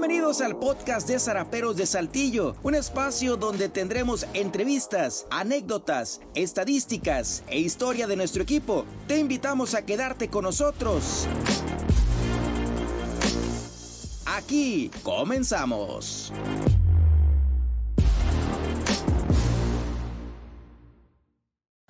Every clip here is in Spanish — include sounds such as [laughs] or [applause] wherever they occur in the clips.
Bienvenidos al podcast de Zaraperos de Saltillo, un espacio donde tendremos entrevistas, anécdotas, estadísticas e historia de nuestro equipo. Te invitamos a quedarte con nosotros. Aquí comenzamos.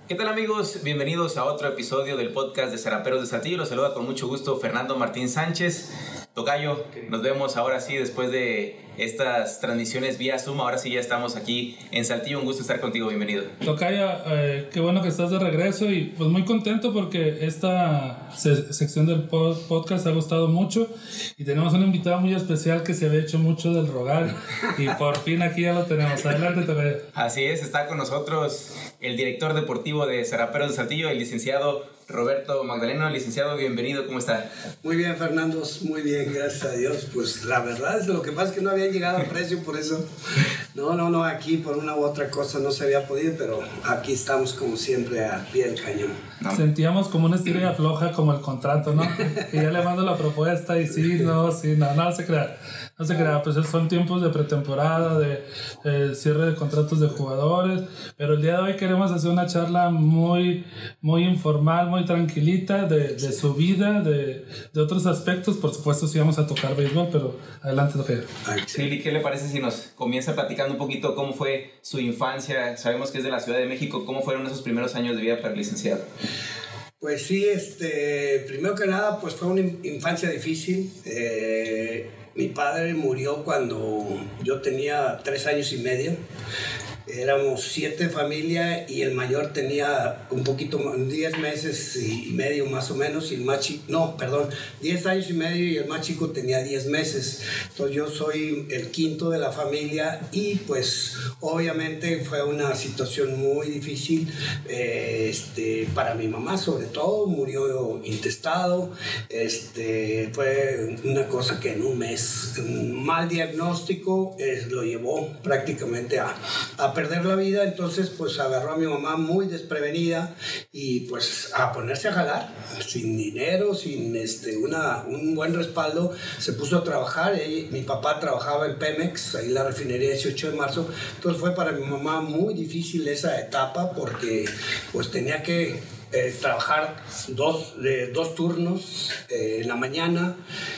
¿Qué tal amigos? Bienvenidos a otro episodio del podcast de Zaraperos de Saltillo. Los saluda con mucho gusto Fernando Martín Sánchez. Tocayo, nos vemos ahora sí después de estas transmisiones vía Zoom. Ahora sí ya estamos aquí en Saltillo. Un gusto estar contigo. Bienvenido. Tocayo, eh, qué bueno que estás de regreso y pues muy contento porque esta sección del podcast ha gustado mucho y tenemos un invitado muy especial que se había hecho mucho del rogar y por fin aquí ya lo tenemos. Adelante, Tocayo. Así es, está con nosotros el director deportivo de Zaraperos de Saltillo, el licenciado Roberto Magdaleno, licenciado, bienvenido, ¿cómo está? Muy bien, Fernando, muy bien, gracias a Dios. Pues la verdad es lo que pasa es que no había llegado a precio, por eso. No, no, no, aquí por una u otra cosa no se había podido, pero aquí estamos como siempre a pie del cañón. Sentíamos como una estrella floja como el contrato, ¿no? [laughs] y ya le mando la propuesta y sí, no, sí, no, no se crea. No se crea, pues son tiempos de pretemporada, de eh, cierre de contratos de jugadores, pero el día de hoy queremos hacer una charla muy, muy informal, muy tranquilita de, de su vida, de, de, otros aspectos. Por supuesto, sí vamos a tocar béisbol, pero adelante, doctor. Sí, ¿qué le parece si nos comienza platicando un poquito cómo fue su infancia? Sabemos que es de la Ciudad de México. ¿Cómo fueron esos primeros años de vida para el licenciado? Pues sí, este, primero que nada, pues fue una infancia difícil. Eh, mi padre murió cuando yo tenía tres años y medio éramos siete familias y el mayor tenía un poquito más, diez meses y medio más o menos, y el más chico, no, perdón, diez años y medio y el más chico tenía diez meses. Entonces yo soy el quinto de la familia y pues obviamente fue una situación muy difícil eh, este, para mi mamá sobre todo, murió intestado, este, fue una cosa que en un mes, un mal diagnóstico, eh, lo llevó prácticamente a, a perder la vida, entonces pues agarró a mi mamá muy desprevenida y pues a ponerse a jalar, sin dinero, sin este, una, un buen respaldo, se puso a trabajar, mi papá trabajaba en Pemex, ahí la refinería 18 de marzo, entonces fue para mi mamá muy difícil esa etapa porque pues tenía que eh, trabajar dos, dos turnos eh, en la mañana,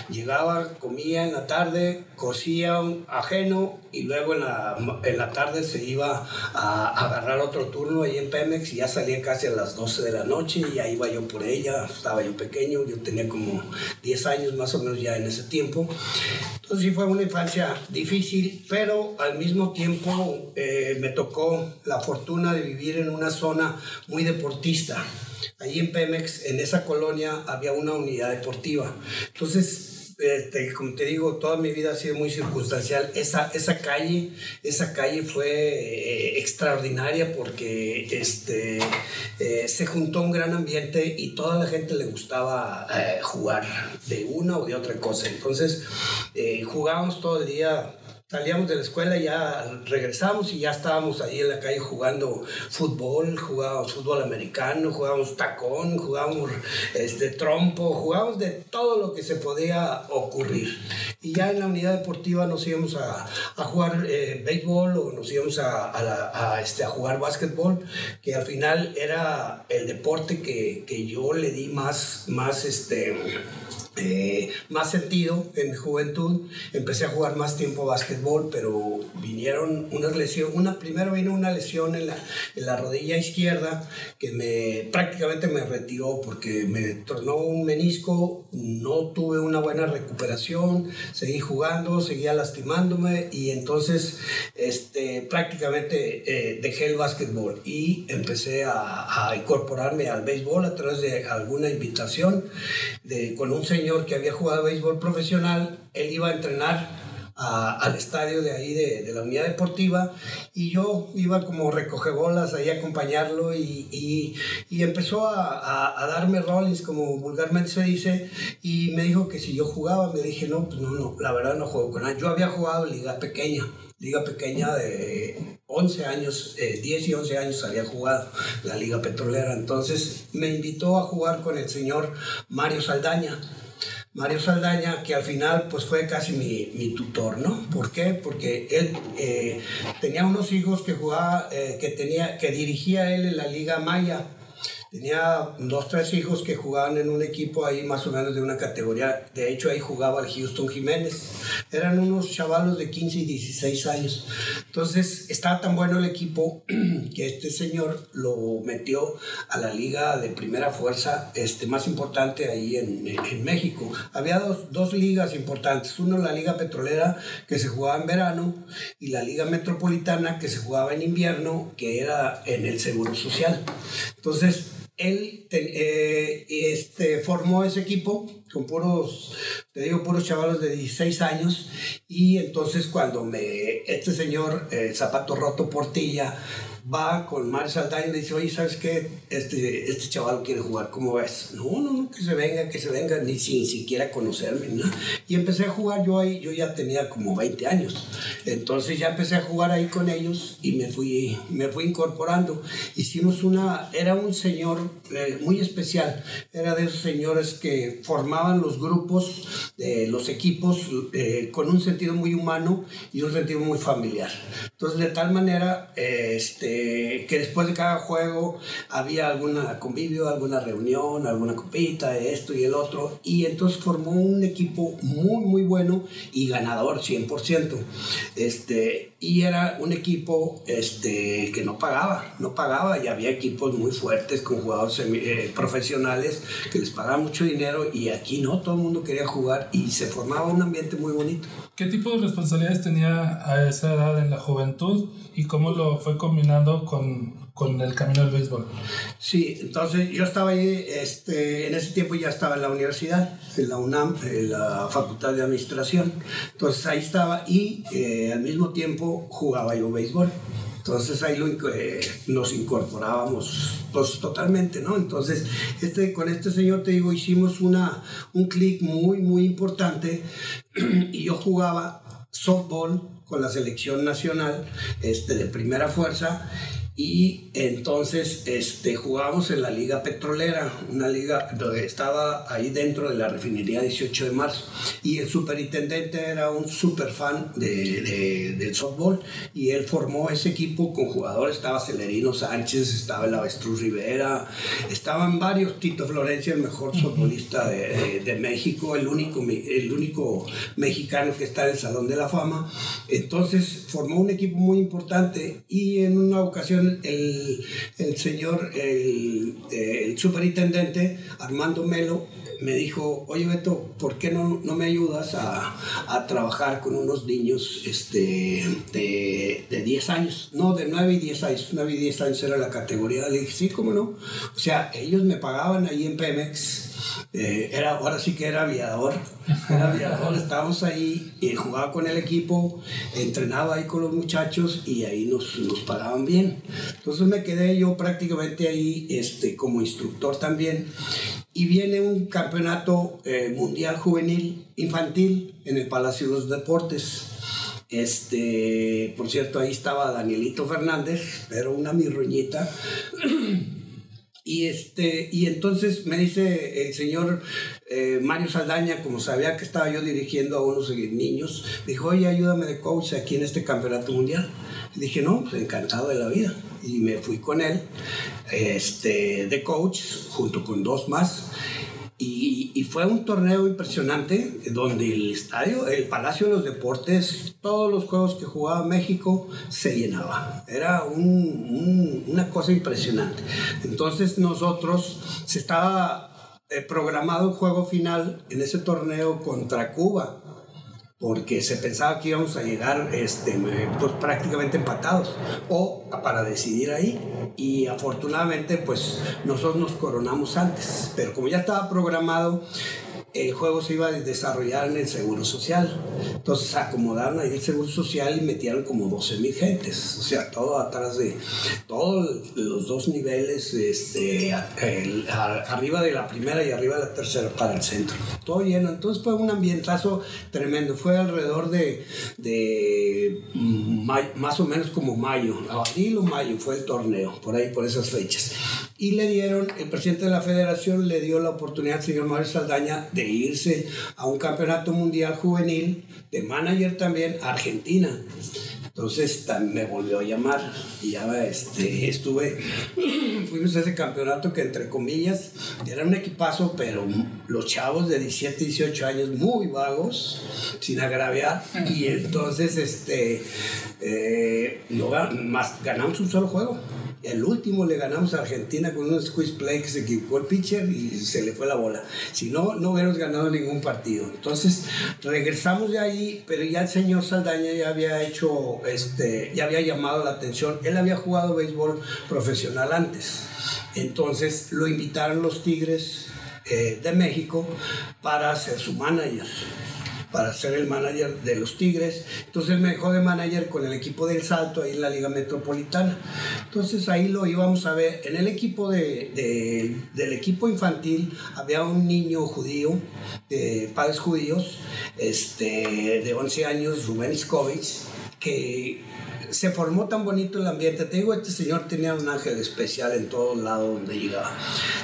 llegaba, comía en la tarde, cosía ajeno y luego en la, en la tarde se iba a, agarrar otro turno ahí en Pemex y ya salía casi a las 12 de la noche y ya iba yo por ella, estaba yo pequeño, yo tenía como 10 años más o menos ya en ese tiempo. Entonces sí fue una infancia difícil, pero al mismo tiempo eh, me tocó la fortuna de vivir en una zona muy deportista. Allí en Pemex, en esa colonia, había una unidad deportiva. Entonces, este, como te digo, toda mi vida ha sido muy circunstancial. Esa, esa calle, esa calle fue eh, extraordinaria porque este, eh, se juntó un gran ambiente y toda la gente le gustaba eh, jugar de una o de otra cosa. Entonces, jugábamos todo el día salíamos de la escuela ya regresamos y ya estábamos ahí en la calle jugando fútbol, jugábamos fútbol americano, jugábamos tacón, jugábamos este, trompo, jugábamos de todo lo que se podía ocurrir. Y ya en la unidad deportiva nos íbamos a, jugar eh, béisbol o nos íbamos a, a, a, este, a jugar básquetbol, que al final era el deporte que, que yo le di más, más este, eh, más sentido en mi juventud. Empecé a jugar más tiempo básquetbol, pero vinieron unas lesiones. Una, primero vino una lesión en la, en la rodilla izquierda que me prácticamente me retiró porque me tornó un menisco, no tuve una buena recuperación, seguí jugando, seguía lastimándome y entonces este, prácticamente eh, dejé el básquetbol y empecé a, a, incorporarme al béisbol a través de alguna invitación de, con un señor que había jugado béisbol profesional, él iba a entrenar al estadio de ahí de, de, la unidad deportiva y yo iba como recogebolas ahí a acompañarlo y, y, y empezó a, a, darme roles como vulgarmente se dice y me dijo que si yo jugaba, me dije no, pues no, no, la verdad no juego con nada. Yo había jugado liga pequeña, liga pequeña de 11 años, eh, 10 y 11 años había jugado la liga petrolera, entonces me invitó a jugar con el señor Mario Saldaña Mario Saldaña, que al final pues fue casi mi, mi tutor, ¿no? ¿Por qué? Porque él eh, tenía unos hijos que jugaba, eh, que tenía, que dirigía él en la Liga Maya Tenía dos, tres hijos que jugaban en un equipo ahí más o menos de una categoría. De hecho, ahí jugaba el Houston Jiménez. Eran unos chavalos de 15 y 16 años. Entonces, estaba tan bueno el equipo [clears throat] que este señor lo metió a la liga de primera fuerza este, más importante ahí en, en México. Había dos, dos ligas importantes. Uno, la Liga Petrolera, que se jugaba en verano, y la Liga Metropolitana, que se jugaba en invierno, que era en el Seguro Social. Entonces, él eh, este, formó ese equipo con puros, te digo, puros chavalos de 16 años. Y entonces cuando me, este señor, eh, Zapato Roto Portilla, va con Mario Saldaña y le dice, oye, ¿sabes qué? Este, este chaval quiere jugar, ¿cómo ves? No, no, no, que se venga, que se venga, ni sin siquiera conocerme, ¿no? Y empecé a jugar yo ahí, yo ya tenía como 20 años. Entonces ya empecé a jugar ahí con ellos y me fui, me fui incorporando. Hicimos una, era un señor eh, muy especial, era de esos señores que formaban los grupos, eh, los equipos, eh, con un sentido muy humano y un sentido muy familiar. Entonces de tal manera, este, este, que después de cada juego había alguna convivio, alguna reunión, alguna copita, esto y el otro, y entonces formó un equipo muy, muy bueno y ganador 100%. Este, y era un equipo este, que no pagaba, no pagaba, y había equipos muy fuertes con jugadores eh, profesionales que les pagaban mucho dinero, y aquí no, todo el mundo quería jugar y se formaba un ambiente muy bonito. ¿Qué tipo de responsabilidades tenía a esa edad en la juventud y cómo lo fue combinando con, con el camino del béisbol? Sí, entonces yo estaba ahí, este, en ese tiempo ya estaba en la universidad, en la UNAM, en la Facultad de Administración. Entonces ahí estaba y eh, al mismo tiempo jugaba yo béisbol. Entonces ahí lo, eh, nos incorporábamos pues, totalmente, ¿no? Entonces este, con este señor, te digo, hicimos una, un clic muy, muy importante [clears throat] y yo jugaba softball con la selección nacional este, de primera fuerza y entonces este, jugábamos en la Liga Petrolera, una liga donde estaba ahí dentro de la refinería 18 de marzo. Y el superintendente era un super fan de, del softball y él formó ese equipo con jugadores. Estaba Celerino Sánchez, estaba el Avestruz Rivera, estaban varios. Tito Florencia, el mejor softbolista de, de, México, el único, el único mexicano que está en el Salón de la Fama. Entonces formó un equipo muy importante y en una ocasión el, el señor, el, el, superintendente Armando Melo, me dijo, oye Beto, ¿por qué no, no me ayudas a, a, trabajar con unos niños este, de, de 10 años? No, de 9 y 10 años. 9 y 10 años era la categoría. Le dije, sí, ¿cómo no? O sea, ellos me pagaban ahí en Pemex eh, era, ahora sí que era aviador, era aviador, estábamos ahí, y jugaba con el equipo, entrenaba ahí con los muchachos y ahí nos, nos pagaban bien. Entonces me quedé yo prácticamente ahí este, como instructor también. Y viene un campeonato eh, mundial juvenil infantil en el Palacio de los Deportes. Este, por cierto, ahí estaba Danielito Fernández, pero una mirruñita. Y, este, y entonces me dice el señor eh, Mario Saldaña, como sabía que estaba yo dirigiendo a unos niños, dijo, oye, ayúdame de coach aquí en este campeonato mundial. Dije, no, pues encantado de la vida. Y me fui con él este, de coach, junto con dos más. Y, fue un torneo impresionante donde el estadio, el Palacio de los Deportes, todos los juegos que jugaba México se llenaba. Era un, una cosa impresionante. Entonces nosotros se estaba eh, programado un juego final en ese torneo contra Cuba porque se pensaba que íbamos a llegar este, pues, prácticamente empatados o para decidir ahí. Y afortunadamente pues nosotros nos coronamos antes pero como ya estaba programado el juego se iba a desarrollar en el Seguro Social. Entonces acomodaron ahí el Seguro Social y metieron como 12 mil gentes. O sea, todo atrás de todos los dos niveles, este, arriba de la primera y arriba de la tercera para el centro. Todo lleno. Entonces fue un ambientazo tremendo. Fue alrededor de, de más o menos como mayo, abril o mayo fue el torneo, por ahí, por esas fechas. Y le dieron, el presidente de la federación le dio la oportunidad al señor Mario Saldaña de irse a un campeonato mundial juvenil, de manager también, a Argentina. Entonces me volvió a llamar y ya este, estuve, [clears throat] fuimos a ese campeonato que entre comillas era un equipazo, pero los chavos de 17, 18 años muy vagos, sin agraviar, y entonces este, eh, más, ganamos un solo juego. El último le ganamos a Argentina con un squeeze play que se equivocó el pitcher y se le fue la bola. Si no, no hubiéramos ganado ningún partido. Entonces regresamos de ahí, pero ya el señor Saldaña ya había hecho, este, ya había llamado la atención. Él había jugado béisbol profesional antes. Entonces lo invitaron los Tigres eh, de México para ser su manager para ser el manager de los Tigres. Entonces él me dejó de manager con el equipo del Salto ahí en la Liga Metropolitana. Entonces ahí lo íbamos a ver. En el equipo de, del equipo infantil había un niño judío, de padres judíos, este, de 11 años, Rubén Iskovich, que se formó tan bonito el ambiente. Te digo, este señor tenía un ángel especial en todos lados donde llegaba.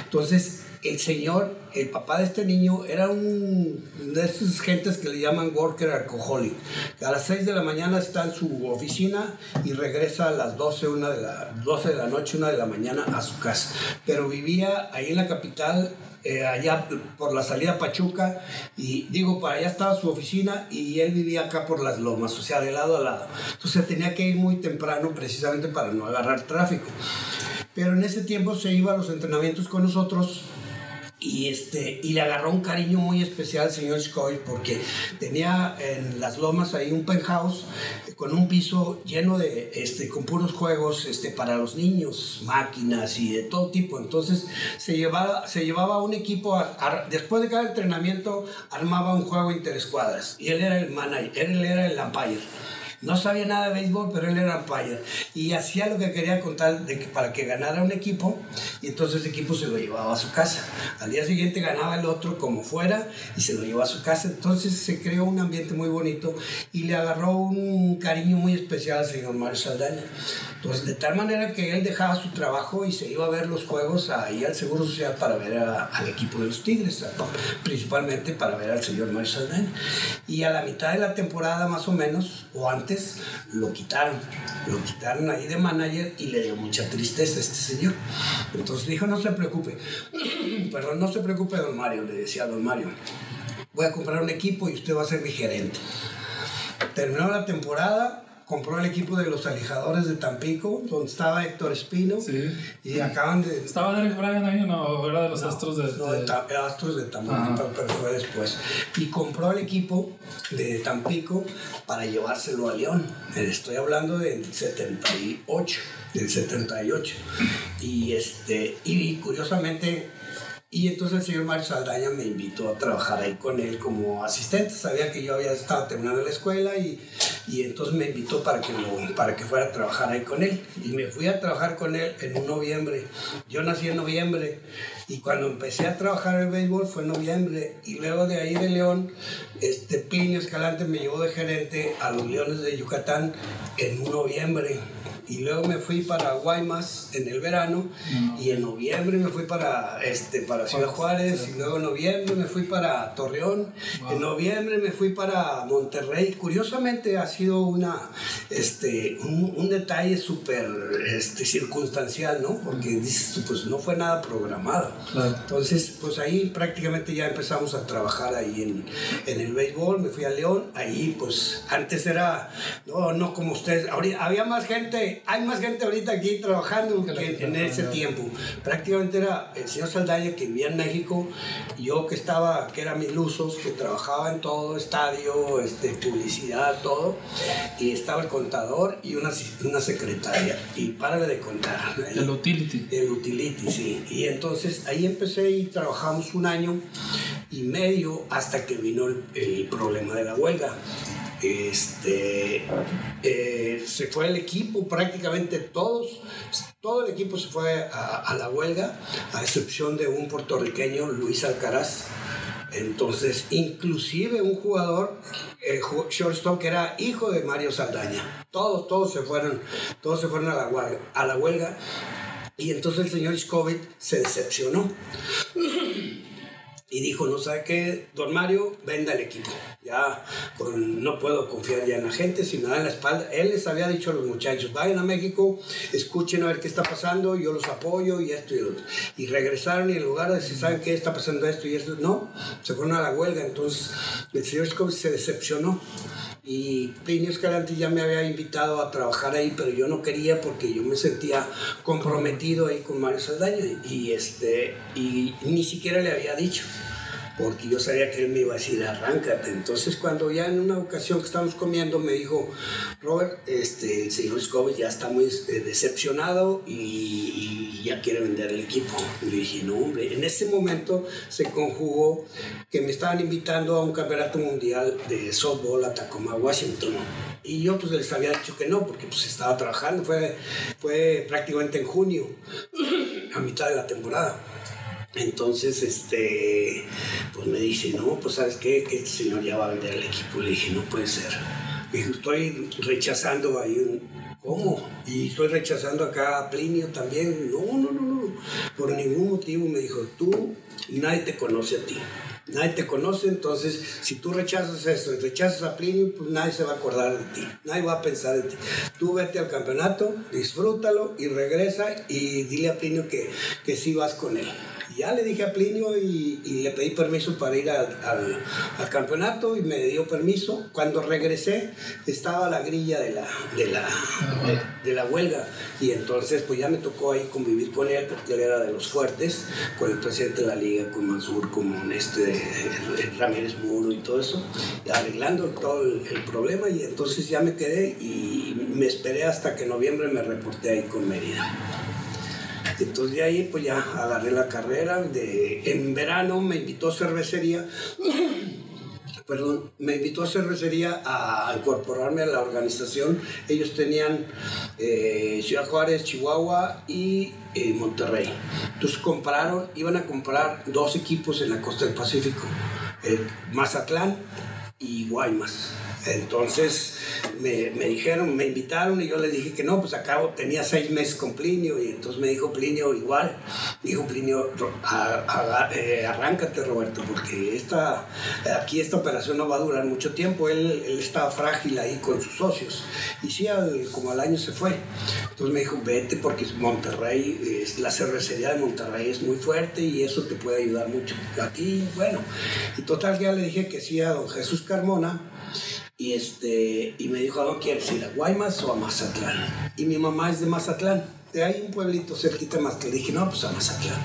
Entonces, el señor, el papá de este niño, era un de esas gentes que le llaman worker alcoholic. a las 6 de la mañana está en su oficina y regresa a las 12, una de la, 12 de la noche, 1 de la mañana a su casa. Pero vivía ahí en la capital, eh, allá por la salida Pachuca, y digo, para allá estaba su oficina y él vivía acá por las lomas, o sea, de lado a lado. Entonces tenía que ir muy temprano precisamente para no agarrar tráfico. Pero en ese tiempo se iba a los entrenamientos con nosotros y, este, y le agarró un cariño muy especial al señor Scoy porque tenía en las lomas ahí un penthouse con un piso lleno de, este, con puros juegos este, para los niños, máquinas y de todo tipo. Entonces se llevaba, se llevaba un equipo, después de cada entrenamiento armaba un juego interescuadras y él era el manager, él era el umpire. No sabía nada de béisbol, pero él era umpire. Y hacía lo que quería contar de que, para que ganara un equipo. Y entonces ese equipo se lo llevaba a su casa. Al día siguiente ganaba el otro como fuera y se lo llevaba a su casa. Entonces se creó un ambiente muy bonito y le agarró un cariño muy especial al señor Mario Saldaña. Entonces, de tal manera que él dejaba su trabajo y se iba a ver los juegos ahí al Seguro Social para ver al equipo de los Tigres, principalmente para ver al señor Mario Saldaña. Y a la mitad de la temporada, más o menos, o antes, lo quitaron. Lo quitaron ahí de manager y le dio mucha tristeza a este señor. Entonces dijo, no se preocupe, [clears throat] perdón, no se preocupe, don Mario, le decía a don Mario, voy a comprar un equipo y usted va a ser mi gerente. Terminó la temporada, compró el equipo de los alijadores de Tampico, donde estaba Héctor Espino. Sí. Y acaban de. ¿Estaba Derek Bryan ahí o no? ¿Era de los Astros de.? No, de, Astros de Tampico, pero fue después. Y compró el equipo de Tampico para llevárselo a León. Estoy hablando del 78. Del 78. Y, este, y curiosamente y entonces el señor Mario Saldaña me invitó a trabajar ahí con él como asistente. Sabía que yo había estado terminando la escuela y, y entonces me invitó para que, lo, para que fuera a trabajar ahí con él. Y me fui a trabajar con él en un noviembre. Yo nací en noviembre y cuando empecé a trabajar el béisbol fue en noviembre. Y luego de ahí de León, este Plinio Escalante me llevó de gerente a los Leones de Yucatán en un noviembre y luego me fui para Guaymas en el verano y en noviembre me fui para, este, para Ciudad Juárez y luego en noviembre me fui para Torreón, en noviembre me fui para Monterrey. Curiosamente ha sido una, este, un, detalle súper este, circunstancial, ¿no? Porque dices, pues no fue nada programado. Entonces, pues ahí prácticamente ya empezamos a trabajar ahí en, en el béisbol, me fui a León, ahí pues antes era, no, no como ustedes, había más gente hay más gente ahorita aquí trabajando que, en ese tiempo. Prácticamente era el señor Saldaña que vivía en México, yo que estaba, que era Milusos, que trabajaba en todo, estadio, este, publicidad, todo, y estaba el contador y una, una secretaria, y párale de contar. el utility. El utility, sí. Y entonces ahí empecé y trabajamos un año y medio hasta que vino el problema de la huelga. Este, eh, se fue el equipo, prácticamente todos, todo el equipo se fue a, la huelga, a excepción de un puertorriqueño, Luis Alcaraz. Entonces, inclusive un jugador, el shortstop, que era hijo de Mario Saldaña. Todos, todos se fueron, todos se fueron a la, a la huelga Y entonces el señor Scoville se decepcionó. [clears throat] Y dijo, no sabe qué, don Mario, venda el equipo. Ya pues, no puedo confiar ya en la gente, si me dan la espalda. Él les había dicho a los muchachos, vayan a México, escuchen a ver qué está pasando, yo los apoyo y esto y lo otro. Y regresaron y en lugar de decir, ¿saben qué está pasando esto y esto? No, se fueron a la huelga. Entonces el señor Scoville se decepcionó. Y Plinio Escalante ya me había invitado a trabajar ahí, pero yo no quería porque yo me sentía comprometido ahí con Mario Saldaña y, este, y ni siquiera le había dicho porque yo sabía que él me iba a decir, arráncate. Entonces, cuando ya en una ocasión que estábamos comiendo, me dijo, Robert, este, el señor Scoville ya está muy eh, decepcionado y, ya quiere vender el equipo. Y dije, no, hombre, en ese momento se conjugó que me estaban invitando a un campeonato mundial de softball a Tacoma, Washington. Y yo pues les había dicho que no, porque pues estaba trabajando, fue, fue prácticamente en junio, a mitad de la temporada. Entonces, este, pues me dice, no, pues sabes qué, que este señor ya va a vender el equipo. Le dije, no puede ser. Dije, estoy rechazando ahí un, ¿cómo? Y estoy rechazando acá a Plinio también. No, no, no, no. Por ningún motivo me dijo, tú, nadie te conoce a ti. Nadie te conoce, entonces si tú rechazas esto y rechazas a Plinio, pues nadie se va a acordar de ti, nadie va a pensar en ti. Tú vete al campeonato, disfrútalo y regresa y dile a Plinio que, que sí vas con él ya le dije a Plinio y, le pedí permiso para ir al, al, campeonato y me dio permiso. Cuando regresé estaba la grilla de la, de la, de, la huelga y entonces pues ya me tocó ahí convivir con él porque él era de los fuertes, con el presidente de la liga, con Mansur, con este Ramírez Muro y todo eso, arreglando todo el, el problema y entonces ya me quedé y me esperé hasta que en noviembre me reporté ahí con Mérida. Entonces de ahí pues ya agarré la carrera. De, en verano me invitó a cervecería. [clears throat] perdón, me invitó a cervecería a incorporarme a la organización. Ellos tenían eh, Ciudad Juárez, Chihuahua y eh, Monterrey. Entonces compraron, iban a comprar dos equipos en la costa del Pacífico, Mazatlán y Guaymas. Entonces me, dijeron, me invitaron y yo les dije que no, pues acabo, tenía seis meses con Plinio y entonces me dijo Plinio igual, dijo Plinio, eh, arráncate Roberto, porque esta, aquí esta operación no va a durar mucho tiempo, él, él estaba frágil ahí con sus socios y sí, como al año se fue. Entonces me dijo, vete porque Monterrey, la cervecería de Monterrey es muy fuerte y eso te puede ayudar mucho. Aquí, bueno, y total ya le dije que sí a don Jesús Carmona y, este, y me dijo, ¿a dónde quieres ir? ¿A Guaymas o a Mazatlán? Y mi mamá es de Mazatlán. De ahí un pueblito cerquita más que le dije, no, pues a Mazatlán.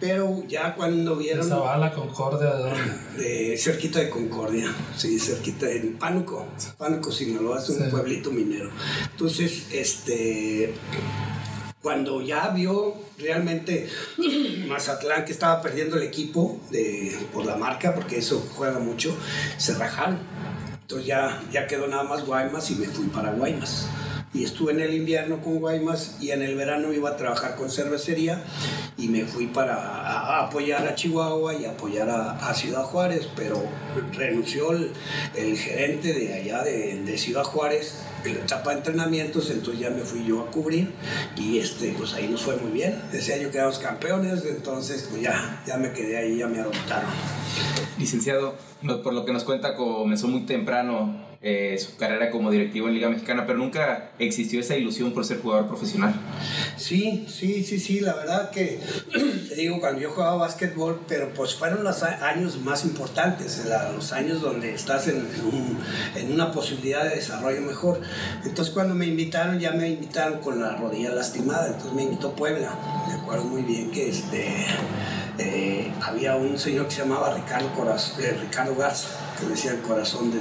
Pero ya cuando vieron... la Concordia de dónde? De, cerquita de Concordia, sí, cerquita en Pánuco. Pánuco, Sinaloa, es un pueblito minero. Entonces, este cuando ya vio realmente Mazatlán que estaba perdiendo el equipo de, por la marca, porque eso juega mucho, se rajaron. Entonces ya, ya quedó nada más Guaymas y me fui para Guaymas. Y estuve en el invierno con Guaymas y en el verano iba a trabajar con cervecería y me fui para apoyar a Chihuahua y apoyar a, Ciudad Juárez, pero renunció el, gerente de allá de, de Ciudad Juárez en la etapa de entrenamientos, entonces ya me fui yo a cubrir y este, pues ahí nos fue muy bien. Ese año quedamos campeones, entonces pues ya, ya me quedé ahí, ya me adoptaron. Licenciado, por lo que nos cuenta, comenzó muy temprano eh, su carrera como directivo en Liga Mexicana, pero nunca existió esa ilusión por ser jugador profesional. Sí, sí, sí, sí, la verdad que [clears throat] te digo, cuando yo jugaba básquetbol, pero pues fueron los años más importantes, los años donde estás en, en, una posibilidad de desarrollo mejor. Entonces cuando me invitaron, ya me invitaron con la rodilla lastimada, entonces me invitó Puebla, me acuerdo muy bien que este eh, había un señor que se llamaba Ricardo, eh, Ricardo Garza, que decía el corazón de,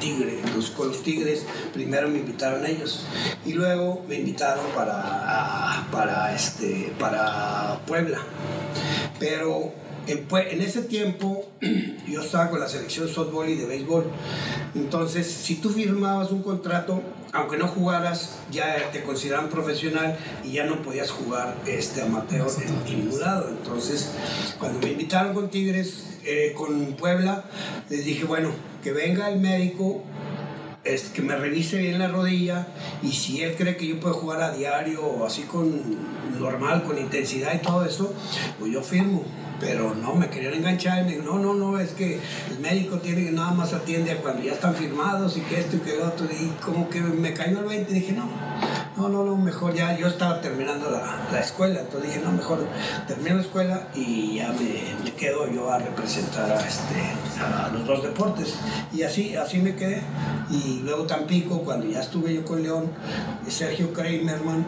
tigre. Entonces con los tigres primero me invitaron ellos y luego me invitaron para, para, este, para Puebla. Pero en, ese tiempo [clears throat] yo estaba con la selección de softball y de béisbol. Entonces, si tú firmabas un contrato, aunque no jugaras, ya te consideraban profesional y ya no podías jugar este amateur en, ningún lado. Entonces, cuando me invitaron con Tigres, eh, con Puebla, les dije, bueno, que venga el médico es que me revise bien la rodilla y si él cree que yo puedo jugar a diario así con normal, con intensidad y todo eso, pues yo firmo pero no, me querían enganchar y me dijo, no, no, no, es que el médico tiene que nada más atiende a cuando ya están firmados y que esto y que el otro, y como que me cayó el 20 y dije, no, no, no, no, mejor ya, yo estaba terminando la, la escuela, entonces dije, no, mejor termino la escuela y ya me, me quedo yo a representar a, este, a los dos deportes. Y así, así me quedé. Y luego Tampico, cuando ya estuve yo con León, Sergio Kramerman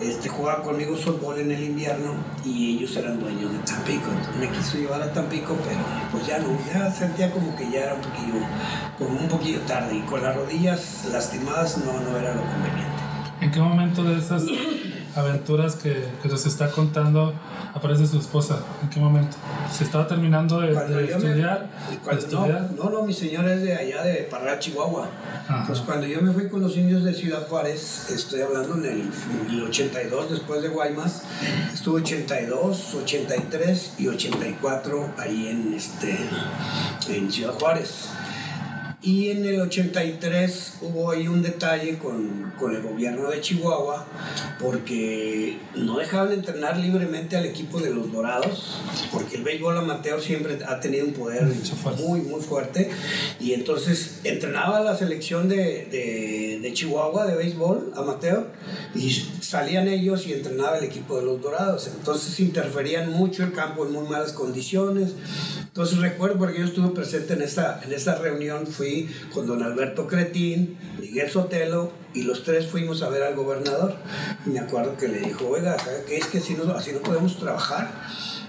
este, jugaba conmigo softball en el invierno y ellos eran dueños de Tampico. Entonces me quiso llevar a Tampico, pero pues ya no, ya sentía como que ya era un poquillo, como un poquillo tarde y con las rodillas lastimadas no, no era lo conveniente. ¿En qué momento de esas aventuras que, que nos está contando aparece su esposa? ¿En qué momento? ¿Se estaba terminando de, me- estudiar? cuando- de estudiar? No, no, no, mi señora es de allá de Parral, Chihuahua. Ajá. Pues cuando yo me fui con los indios de Ciudad Juárez, estoy hablando en el, en el 82, después de Guaymas, estuve 82, 83 y 84 ahí en, este, en Ciudad Juárez. Y en el 83 hubo ahí un detalle con, con el gobierno de Chihuahua porque no dejaban entrenar libremente al equipo de los Dorados, porque el béisbol amateur siempre ha tenido un poder muy, muy fuerte. Y entonces entrenaba la selección de, de, de Chihuahua de béisbol amateur y salían ellos y entrenaba el equipo de los Dorados. Entonces interferían mucho el campo en muy malas condiciones. Entonces recuerdo porque yo estuve presente en esa, en esa reunión, fui con don Alberto Cretín, Miguel Sotelo y los tres fuimos a ver al gobernador. Y me acuerdo que le dijo, oiga, ¿sabe qué es que así no, así no podemos trabajar?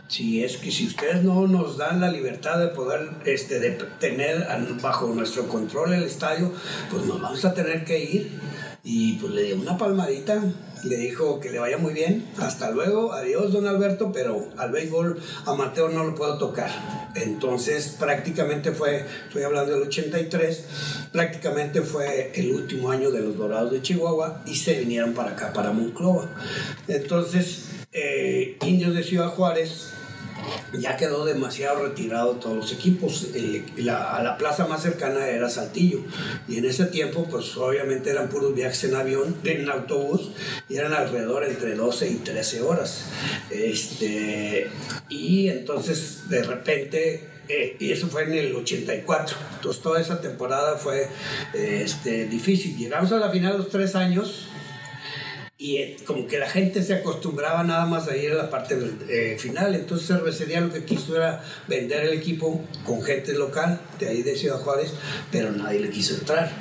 Si es que si ustedes no nos dan la libertad de poder este, de tener bajo nuestro control el estadio, pues nos vamos a tener que ir. Y pues le dio una palmadita, le dijo que le vaya muy bien, hasta luego, adiós don Alberto, pero al béisbol amateur no lo puedo tocar. Entonces prácticamente fue, estoy hablando del 83, prácticamente fue el último año de los Dorados de Chihuahua y se vinieron para acá, para Monclova. Entonces, eh, Indios de Ciudad Juárez ya quedó demasiado retirado todos los equipos. El- a la plaza más cercana era Saltillo. Y en ese tiempo, pues obviamente eran puros viajes en avión, en autobús, y eran alrededor entre 12 y 13 horas. Este, y entonces, de repente, eh, y eso fue en el 84. Entonces, toda esa temporada fue eh, este, difícil. Llegamos a la final los tres años y eh, como que la gente se acostumbraba nada más a ir a la parte eh, final. Entonces Cervecería lo que quiso era vender el equipo con gente local de ahí de Ciudad Juárez, pero nadie le quiso entrar.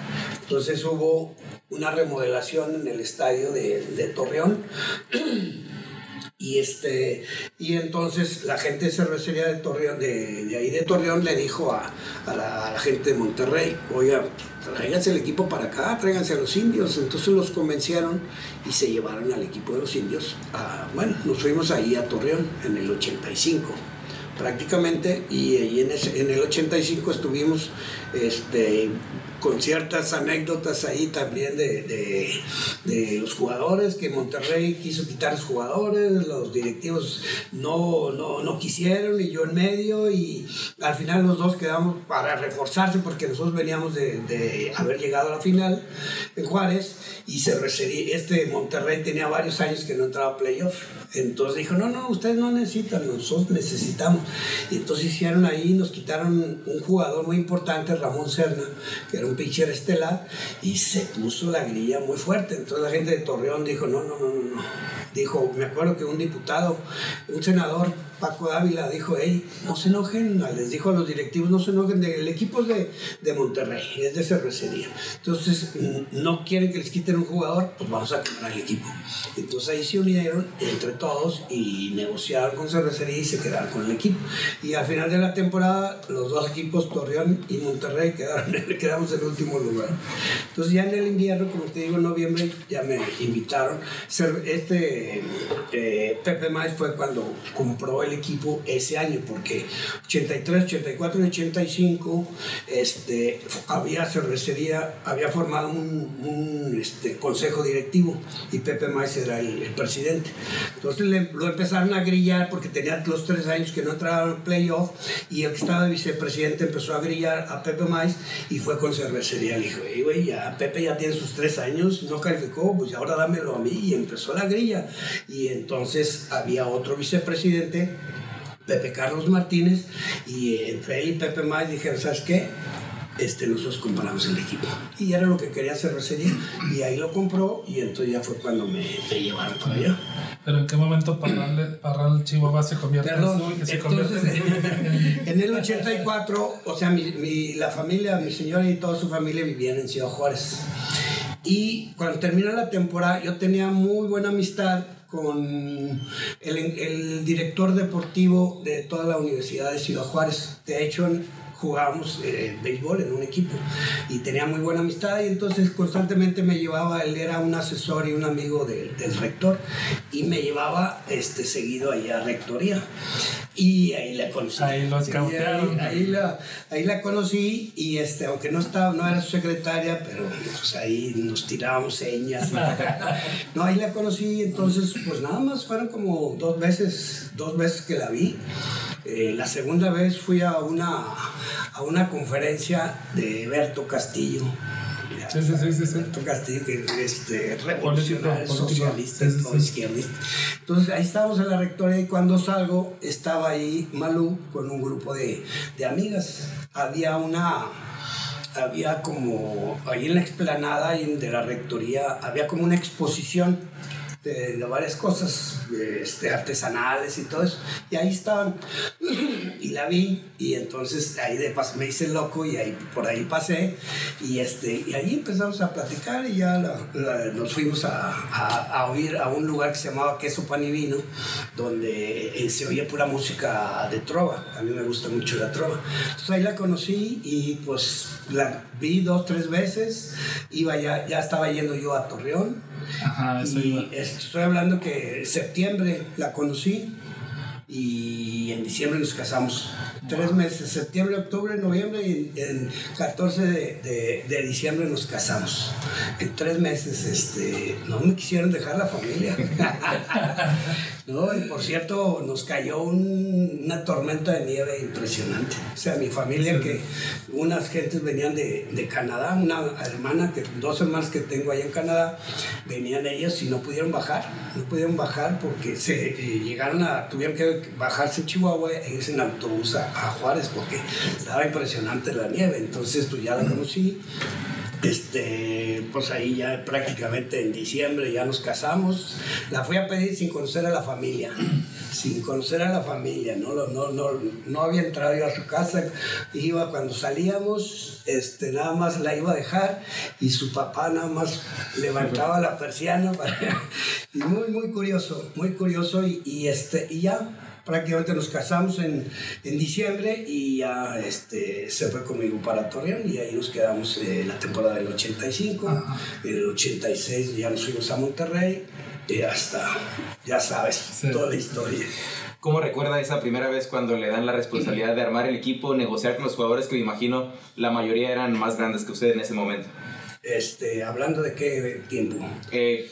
Entonces hubo una remodelación en el estadio de, de Torreón. [clears throat] Y, este, y entonces la gente de cervecería de Torreón, de, ahí de Torreón, le dijo a, a la, gente de Monterrey, oiga, tráiganse el equipo para acá, tráiganse a los indios. Entonces los convencieron y se llevaron al equipo de los indios. Bueno, nos fuimos ahí a Torreón en el 85 prácticamente y ahí en, en el 85 estuvimos este, con ciertas anécdotas ahí también de, de- de los jugadores, que Monterrey quiso quitar los jugadores, los directivos no, no, no quisieron y yo en medio y al final los dos quedamos para reforzarse porque nosotros veníamos de, de haber llegado a la final en Juárez y se resería- este Monterrey tenía varios años que no entraba a playoff. Entonces dijo, no, no, ustedes no necesitan, nosotros necesitamos. Y entonces hicieron ahí, nos quitaron un jugador muy importante, Ramón Serna, que era un pitcher estelar, y se puso la grilla muy fuerte. Entonces la gente de Torreón dijo, no, no, no, no, no. Dijo, me acuerdo que un diputado, un senador, Paco Dávila, dijo, hey, no se enojen, les dijo a los directivos, no se enojen, el equipo es de, de Monterrey, es de cervecería. Entonces, mm, no quieren que les quiten un jugador, pues vamos a quemar el equipo. Entonces ahí se unieron entre todos y negociaron con cervecería y se quedaron con el equipo. Y al final de la temporada, los dos equipos, Torreón y Monterrey, quedaron, [laughs] quedamos en último lugar. Entonces ya en el invierno, como te digo, en noviembre, ya me invitaron. Este eh, Pepe Maes fue cuando compró el equipo ese año, porque 83, 84 y 85 este, había cervecería, había formado un, este, consejo directivo y Pepe Maiz era el, presidente. Entonces lo empezaron a grillar porque tenía los tres años que no entraba al playoff y el que estaba de vicepresidente empezó a grillar a Pepe Maiz y fue con cervecería. Le dijo, güey, ya Pepe ya tiene sus tres años, no calificó, pues ahora dámelo a mí y empezó la grilla. Y entonces había otro vicepresidente Pepe Carlos Martínez, y entre él y Pepe May dijeron, ¿sabes qué? Este, nosotros compramos el equipo. Y era lo que quería hacer Cervecería. Y ahí lo compró y entonces ya fue cuando me, me llevaron para allá. Pero en qué momento Parral, Parral Chihuahua se convierte Perdón, en se entonces, en, [laughs] en, el 84, o sea, mi, mi, la familia, mi señora y toda su familia vivían en Ciudad Juárez. Y cuando terminó la temporada, yo tenía muy buena amistad con el, el, director deportivo de toda la Universidad de Ciudad Juárez. De hecho, jugábamos eh, béisbol en un equipo y tenía muy buena amistad y entonces constantemente me llevaba, él era un asesor y un amigo del rector y me llevaba este, seguido ahí a rectoría y ahí la conocí. Ahí los ahí, la, ahí la conocí y este, aunque no estaba, no era su secretaria, pero pues ahí nos tirábamos señas. no, [laughs] ahí la conocí, entonces pues nada más fueron como dos veces, dos veces que la vi. Eh, la segunda vez fui a una, a una conferencia de Berto Castillo. Sí, sí, sí, Berto Castillo, que es este, revolucionario, socialista, izquierdista. Entonces ahí estábamos en la rectoría y cuando salgo estaba ahí Malú con un grupo de, de amigas. Había una había como, ahí en la explanada de la rectoría, había como una exposición de, varias cosas este, artesanales y todo eso. Y ahí estaban. [clears throat] y la vi y entonces ahí de paso me hice loco y ahí por ahí pasé y este y ahí empezamos a platicar y ya nos fuimos a, a, oír a un lugar que se llamaba Queso Pan y Vino donde eh, se oía pura música de trova. A mí me gusta mucho la trova. Entonces ahí la conocí y pues la vi dos, tres veces. Iba ya, ya estaba yendo yo a Torreón Ajá, eso y Estoy hablando que septiembre la conocí y en diciembre nos casamos. Tres meses, septiembre, octubre, noviembre y en 14 de, de, diciembre nos casamos. En tres meses este, no me quisieron dejar la familia. [laughs] no, y por cierto, nos cayó una tormenta de nieve impresionante. O sea, mi familia, que unas gentes venían de, de, Canadá, una hermana, que dos hermanas que tengo allá en Canadá, venían ellas y no pudieron bajar. No pudieron bajar porque se eh, llegaron a, tuvieron que bajarse en Chihuahua e irse en autobús a, Juárez porque estaba impresionante la nieve. Entonces, pues ya la conocí. Este, pues ahí ya prácticamente en diciembre ya nos casamos. La fui a pedir sin conocer a la familia, sin conocer a la familia, no, no, no, no había entrado yo a su casa. Iba cuando salíamos, este, nada más la iba a dejar y su papá nada más levantaba la persiana. [laughs] y muy, muy curioso, muy curioso y, y este, y ya prácticamente nos casamos en, en diciembre y ya este, se fue conmigo para Torreón y ahí nos quedamos eh, la temporada del 85, en el 86 ya nos fuimos a Monterrey y hasta, ya sabes, toda la historia. ¿Cómo recuerda esa primera vez cuando le dan la responsabilidad de armar el equipo, negociar con los jugadores que me imagino la mayoría eran más grandes que usted en ese momento? Este, hablando de qué tiempo. Eh,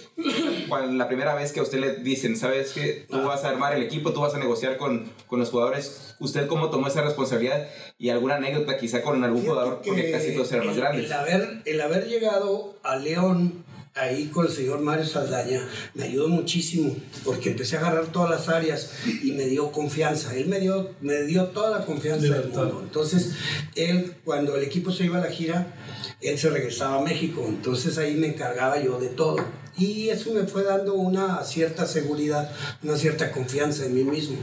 la primera vez que a usted le dicen, sabes que tú ah. vas a armar el equipo, tú vas a negociar con, con, los jugadores, ¿usted cómo tomó esa responsabilidad? Y alguna anécdota quizá con algún jugador, porque casi todos eran más grandes. El haber, el haber llegado a León ahí con el señor Mario Saldaña me ayudó muchísimo porque empecé a agarrar todas las áreas y me dio confianza. Él me dio, me dio toda la confianza del mundo. Entonces, él, cuando el equipo se iba a la gira, él se regresaba a México, entonces ahí me encargaba yo de todo. Y eso me fue dando una cierta seguridad, una cierta confianza en mí mismo.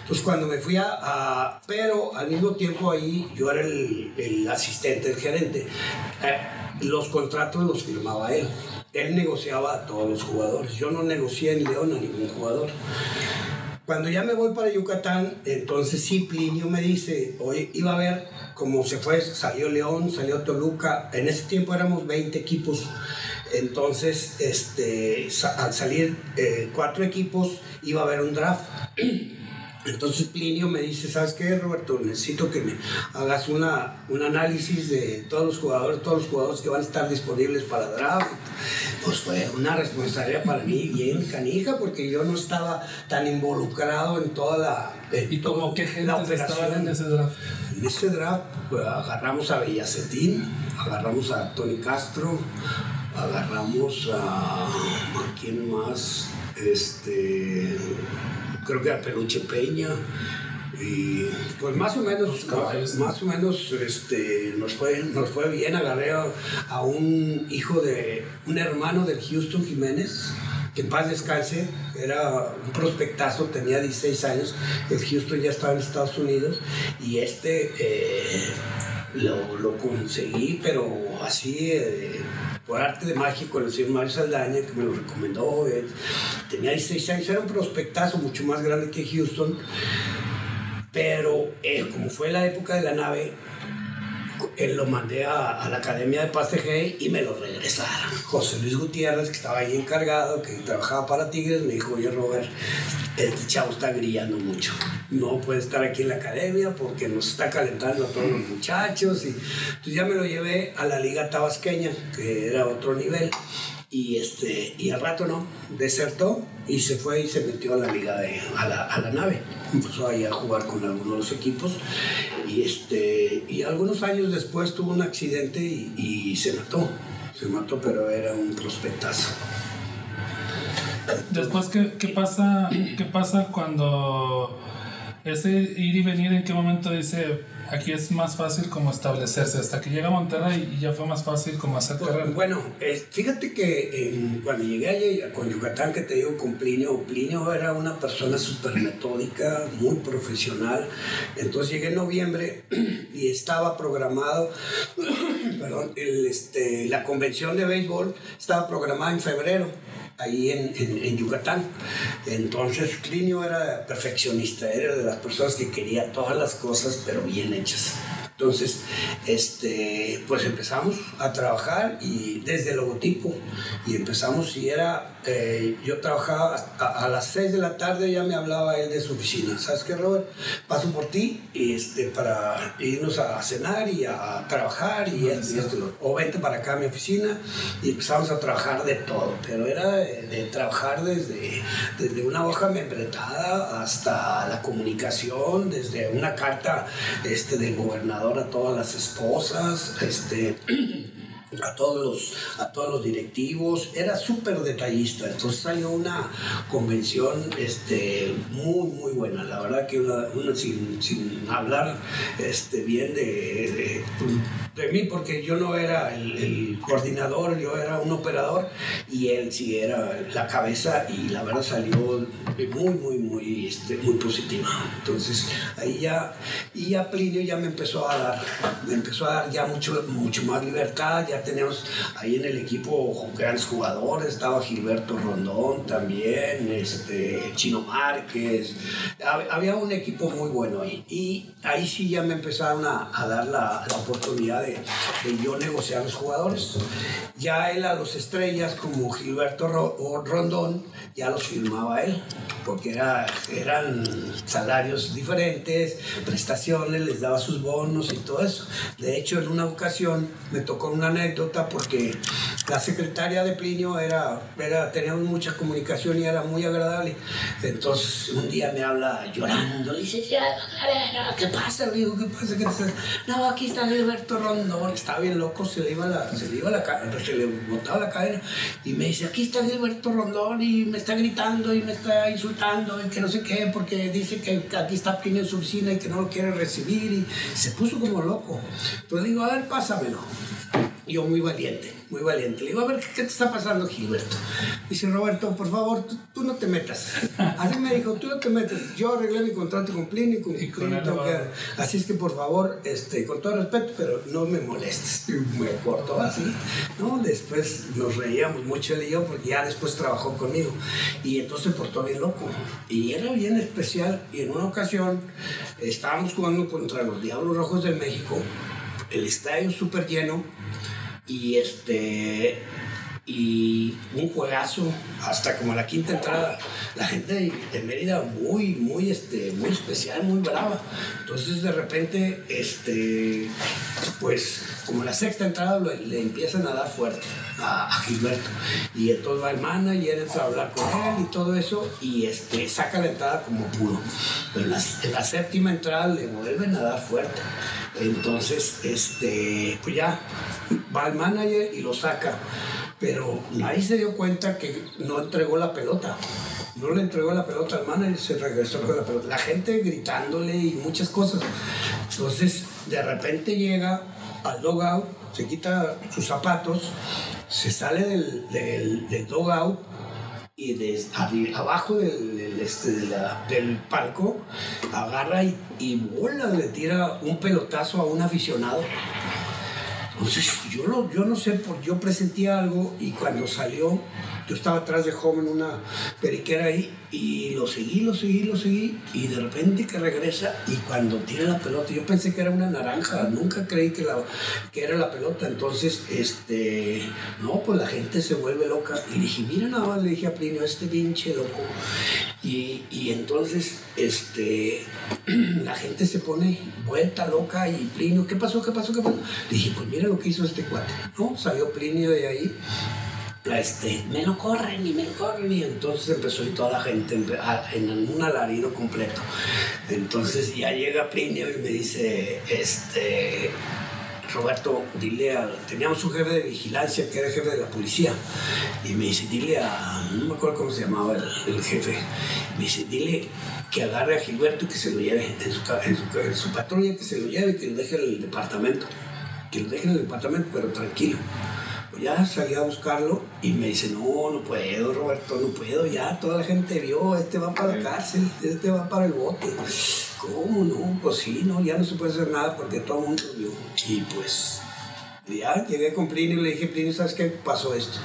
Entonces cuando me fui a... pero al mismo tiempo ahí yo era el, el asistente, el gerente. Eh, los contratos los firmaba él. Él negociaba a todos los jugadores. Yo no negocié en León a ningún jugador. Cuando ya me voy para Yucatán, entonces sí, Plinio me dice, hoy iba a haber, como se fue, salió León, salió Toluca, en ese tiempo éramos 20 equipos, entonces este, al salir eh, cuatro equipos iba a haber un draft. [clears throat] Entonces Plinio me dice, ¿sabes qué, Roberto? Necesito que me hagas una, un análisis de todos los jugadores, todos los jugadores que van a estar disponibles para draft. Pues fue una responsabilidad para mí bien canija, porque yo no estaba tan involucrado en toda la... ¿Y como qué gente estaban en ese draft? En ese draft pues, agarramos a Bellacetín, agarramos a Tony Castro, agarramos a... ¿A quién más? Este creo que a Peluche Peña. Y pues más o menos, más o menos este, nos, fue, nos fue bien. Agarré a, un hijo de, un hermano del Houston Jiménez, que en paz descanse, era un prospectazo, tenía 16 años. El Houston ya estaba en Estados Unidos y este eh, lo, lo, conseguí, pero así. Eh, por arte de magia con el señor Mario Saldaña, que me lo recomendó. tenía 16 años, era un prospectazo mucho más grande que Houston. Pero eh, como fue la época de la nave, lo mandé a, la Academia de Paz y me lo regresaron. José Luis Gutiérrez, que estaba ahí encargado, que trabajaba para Tigres, me dijo, oye Robert, este chavo está grillando mucho. No puede estar aquí en la academia porque nos está calentando a todos los muchachos. Y, entonces ya me lo llevé a la Liga Tabasqueña, que era otro nivel. Y, este, y al rato no, desertó y se fue y se metió a la liga de, a la, a la nave. Empezó ahí a jugar con algunos de los equipos y, este, y algunos años después tuvo un accidente y, y se mató. Se mató, pero era un prospectazo. Después, ¿qué, qué, pasa, ¿qué pasa cuando ese ir y venir, en qué momento dice, aquí es más fácil como establecerse, hasta que llega a Monterrey y ya fue más fácil como hacer carrera? Bueno, eh, fíjate que cuando llegué allá con Yucatán, que te digo con Plinio, Plinio era una persona súper metódica, muy profesional, entonces llegué en noviembre [clears throat] y estaba programado, [clears throat] perdón, el, este, la convención de béisbol estaba programada en febrero ahí en, en, Yucatán. Entonces Clinio era perfeccionista, era de las personas que quería todas las cosas pero bien hechas. Entonces, este, pues empezamos a trabajar y desde el logotipo y empezamos y era eh, yo trabajaba a, las 6 de la tarde, ya me hablaba él de su oficina. ¿Sabes qué, Robert? Paso por ti este, para irnos a cenar y a trabajar y, esto, O vente para acá a mi oficina y empezamos a trabajar de todo. Pero era de, trabajar desde, desde una hoja membretada hasta la comunicación, desde una carta este, del gobernador a todas las esposas. Este, [clears throat] a todos los, a todos los directivos, era súper detallista, entonces hay una convención este, muy, muy buena, la verdad que una, sin, sin, hablar este, bien de, de, mí, porque yo no era el, coordinador, yo era un operador y él sí era la cabeza y la verdad salió muy, muy, muy, este, muy positiva. Entonces ahí ya, y ya Plinio ya me empezó a dar, me empezó a dar ya mucho, mucho más libertad, ya tenemos ahí en el equipo grandes jugadores, estaba Gilberto Rondón también, este, Chino Márquez, había un equipo muy bueno ahí. Y ahí sí ya me empezaron a, dar la, oportunidad de, yo negociar los jugadores. Ya él a los estrellas como Gilberto Rondón, ya los firmaba él, porque era, eran salarios diferentes, prestaciones, les daba sus bonos y todo eso. De hecho, en una ocasión me tocó una anécdota porque la secretaria de Plinio era, era, tenía mucha comunicación y era muy agradable. Entonces un día me habla llorando, dice, ¿qué pasa? Le digo, ¿qué pasa? ¿Qué pasa? No, aquí está Gilberto Rondón, estaba bien loco, se le iba la, se le iba la se le botaba la cadena y me dice, aquí está Gilberto Rondón y me está gritando y me está insultando y que no sé qué, porque dice que aquí está Plinio en su oficina y que no lo quiere recibir y se puso como loco. Le digo, a ver, pásamelo. Yo muy valiente, muy valiente. Le digo, a ver, ¿qué te está pasando, Gilberto? Dice, Roberto, por favor, tú, no te metas. Así me dijo, tú no te metas. Yo arreglé mi contrato con Pliny, con, y con Así es que, por favor, este, con todo respeto, pero no me molestes. Y me cortó así. ¿no? Después nos reíamos mucho él y yo, porque ya después trabajó conmigo. Y entonces se portó bien loco. Y era bien especial. Y en una ocasión estábamos jugando contra los Diablos Rojos de México. El estadio súper lleno y este y un juegazo hasta como la quinta entrada. La gente de Mérida muy, muy, este, muy especial, muy brava. Entonces de repente, este, pues como la sexta entrada le, empiezan a dar fuerte a, Gilberto. Y entonces va el manager a hablar con él y todo eso y este, saca la entrada como pudo. Pero la, la séptima entrada le vuelven a dar fuerte. Entonces, este, pues ya va el manager y lo saca pero nadie se dio cuenta que no entregó la pelota. No le entregó la pelota al manager y se regresó con la pelota. La gente gritándole y muchas cosas. Entonces, de repente llega al dogout, se quita sus zapatos, se sale del, del, del dogout y desde abajo del, este, del palco agarra y, y bola, le tira un pelotazo a un aficionado entonces yo, no, yo no sé, por, yo presentía algo y cuando salió, yo estaba atrás de Home en una periquera ahí y lo seguí, lo seguí, lo seguí y de repente que regresa y cuando tiene la pelota, yo pensé que era una naranja, nunca creí que, la, que era la pelota, entonces, este, no, pues la gente se vuelve loca y dije, mira nada más, le dije a Plinio, este pinche loco. Y, y entonces, este, [clears throat] la gente se pone vuelta loca y Plinio, ¿qué pasó? ¿Qué pasó? ¿Qué pasó? Dije, pues mira lo que hizo este cuate. No, salió Plinio de ahí. Este, me lo corren y me lo corren y entonces empezó y toda la gente en un alarido completo. Entonces ya llega Plinio y me dice, este, Roberto, dile a, teníamos un jefe de vigilancia que era jefe de la policía y me dice, dile a, no me acuerdo cómo se llamaba el, jefe, me dice, dile que agarre a Gilberto y que se lo lleve en su, en su, patrulla, que se lo lleve y que lo deje en el departamento, que lo deje en el departamento, pero tranquilo. Ya salí a buscarlo y me dice, no, no puedo, Roberto, no puedo, ya toda la gente vio, este va para la cárcel, este va para el bote. ¿Cómo no? Pues sí, no, ya no se puede hacer nada porque todo el mundo vio. Y pues ya llegué con Plinio y le dije, Plinio, ¿sabes qué pasó esto?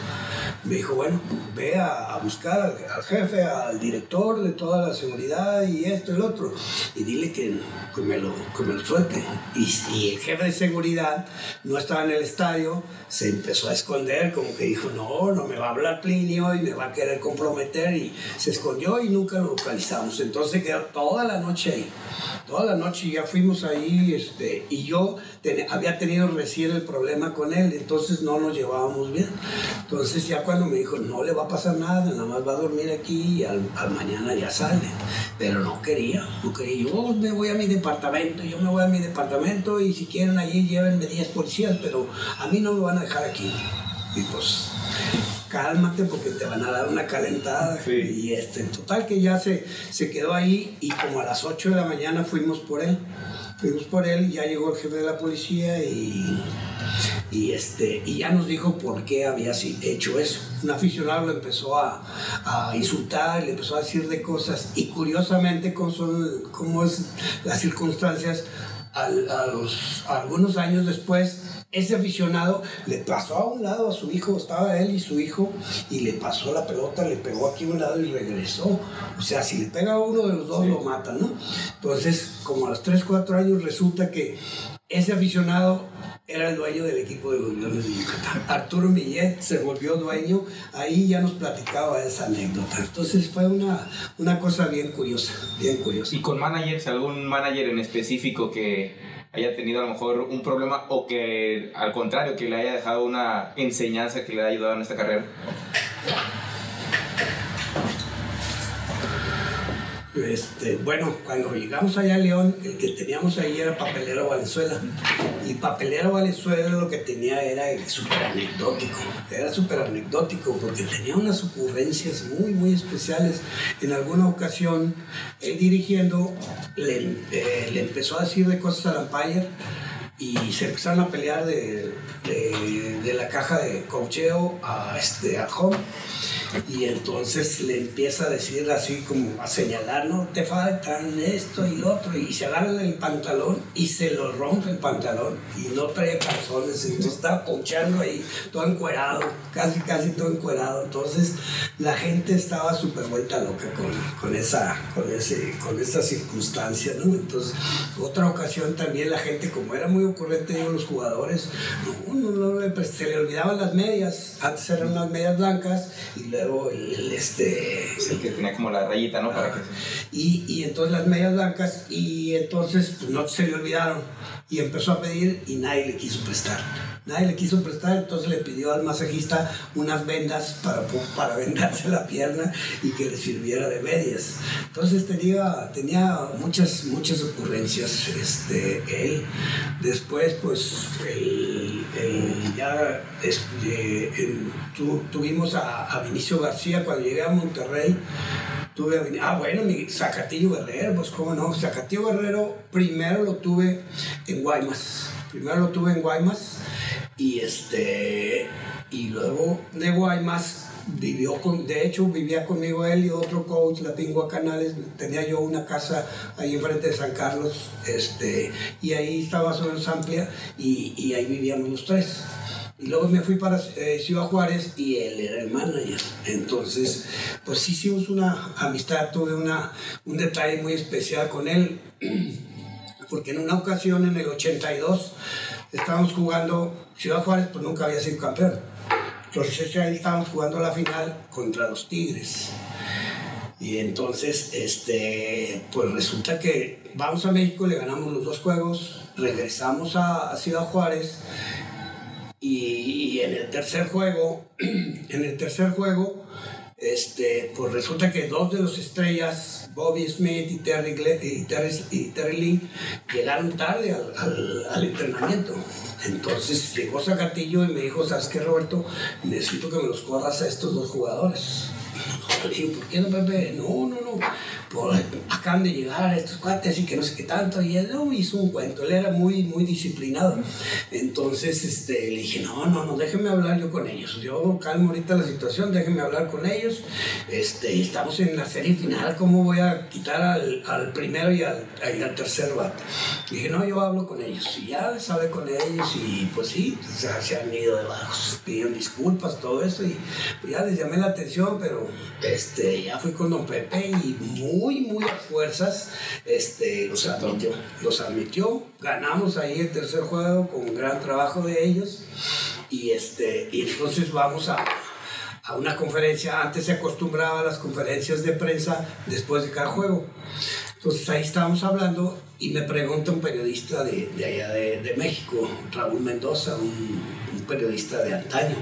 Me dijo, bueno, ve a, buscar al, jefe, al director de toda la seguridad y esto y el otro, y dile que, me, lo, que me lo suelte. Y, el jefe de seguridad no estaba en el estadio, se empezó a esconder, como que dijo, no, no me va a hablar Plinio y me va a querer comprometer, y se escondió y nunca lo localizamos. Entonces quedó toda la noche ahí, toda la noche ya fuimos ahí, este, y yo había tenido recién el problema con él, entonces no nos llevábamos bien. Entonces ya cuando me dijo, no le va a pasar nada, nada más va a dormir aquí y al, mañana ya sale. Pero no quería, no quería. Yo me voy a mi departamento, yo me voy a mi departamento y si quieren allí llévenme 10 policías, pero a mí no me van a dejar aquí. Y pues cálmate porque te van a dar una calentada. Y este, en total que ya se, se quedó ahí y como a las 8 de la mañana fuimos por él. Fuimos por él y ya llegó el jefe de la policía y, y, este, y ya nos dijo por qué había hecho eso. Un aficionado lo empezó a, a insultar, le empezó a decir de cosas y curiosamente cómo son, cómo es las circunstancias, a, los, algunos años después ese aficionado le pasó a un lado a su hijo, estaba él y su hijo, y le pasó la pelota, le pegó aquí a un lado y regresó. O sea, si le pega a uno de los dos, lo mata, ¿no? Entonces, como a los 3, 4 años, resulta que ese aficionado era el dueño del equipo de los Leones de Yucatán. Arturo Millet se volvió dueño, ahí ya nos platicaba esa anécdota. Entonces fue una, una cosa bien curiosa, bien curiosa. ¿Y con managers, algún manager en específico que haya tenido a lo mejor un problema o que al contrario, que le haya dejado una enseñanza que le haya ayudado en esta carrera? Este, bueno, cuando llegamos allá a León, el que teníamos ahí era Papelero Valenzuela. Y Papelero Valenzuela lo que tenía era súper anecdótico. Era súper anecdótico porque tenía unas ocurrencias muy, muy especiales. En alguna ocasión, él dirigiendo, le, eh, le empezó a decir de cosas a Lampayer y se empezaron a pelear de, de, la caja de cocheo a, este, a home Y entonces le empieza a decir así como a señalar, no, te faltan esto y lo otro. Y se agarra el pantalón y se lo rompe el pantalón. Y no trae calzones. Entonces está ponchando ahí, todo encuerado, casi, casi todo encuerado. Entonces la gente estaba súper vuelta loca con, con, esa, con, ese, con esa circunstancia, ¿no? Entonces, otra ocasión también la gente, como era muy ocurrente, digo, los jugadores, no, no, pues, se le olvidaban las medias. Antes eran las medias blancas y luego el, este... El que tenía como la rayita, ¿no? Para que... y, y entonces las medias blancas y entonces pues, no se le olvidaron y empezó a pedir y nadie le quiso prestar. Nadie le quiso prestar, entonces le pidió al masajista unas vendas para, para [laughs] vendarse la pierna y que le sirviera de medias. Entonces tenía, tenía muchas, muchas ocurrencias este, él. Después, pues, el, ya este, tuvimos a, a Vinicio García cuando llegué a Monterrey tuve ah bueno, mi Zacatillo Guerrero, pues cómo no, Zacatillo Guerrero primero lo tuve en Guaymas, primero lo tuve en Guaymas y este y luego de Guaymas vivió con, de hecho vivía conmigo él y otro coach, la a Canales, tenía yo una casa ahí enfrente de San Carlos, este, y ahí estaba más menos amplia y, y ahí vivíamos los tres. Y luego me fui para eh, Ciudad Juárez y él era el manager. Entonces, pues hicimos una amistad, tuve una, un detalle muy especial con él, [clears throat] porque en una ocasión en el 82 estábamos jugando, Ciudad Juárez pues nunca había sido campeón. Entonces ahí estábamos jugando la final contra los Tigres. Y entonces, este, pues resulta que vamos a México, le ganamos los dos juegos, regresamos a, a Ciudad Juárez y, en el tercer juego, [clears throat] en el tercer juego, este, pues resulta que dos de los estrellas, Bobby Smith y Terry, y Terry, Lee, llegaron tarde al, al, entrenamiento. Entonces llegó Zacatillo y me dijo, ¿sabes qué, Roberto? Necesito que me los corras a estos dos jugadores. Le dije, ¿por qué no, Pepe? No, no, no. Acaban de llegar estos cuates y que no sé qué tanto, y él no, hizo un cuento, él era muy, muy disciplinado. Entonces este, le dije, no, no, no, déjenme hablar yo con ellos, yo calmo ahorita la situación, déjenme hablar con ellos, este, estamos en la serie final, ¿cómo voy a quitar al, al primero y al, al tercer bate? Dije, no, yo hablo con ellos, y ya les con ellos, y pues sí, se han ido de bajos, pidieron disculpas, todo eso, y pues ya les llamé la atención, pero este, ya fui con don Pepe y muy muy, a fuerzas, este, los admitió. Los admitió, ganamos ahí el tercer juego con un gran trabajo de ellos y, este, y entonces vamos a, a una conferencia, antes se acostumbraba a las conferencias de prensa después de cada juego. Entonces ahí estábamos hablando y me pregunta un periodista de, de allá de, de, México, Raúl Mendoza, un, un periodista de antaño.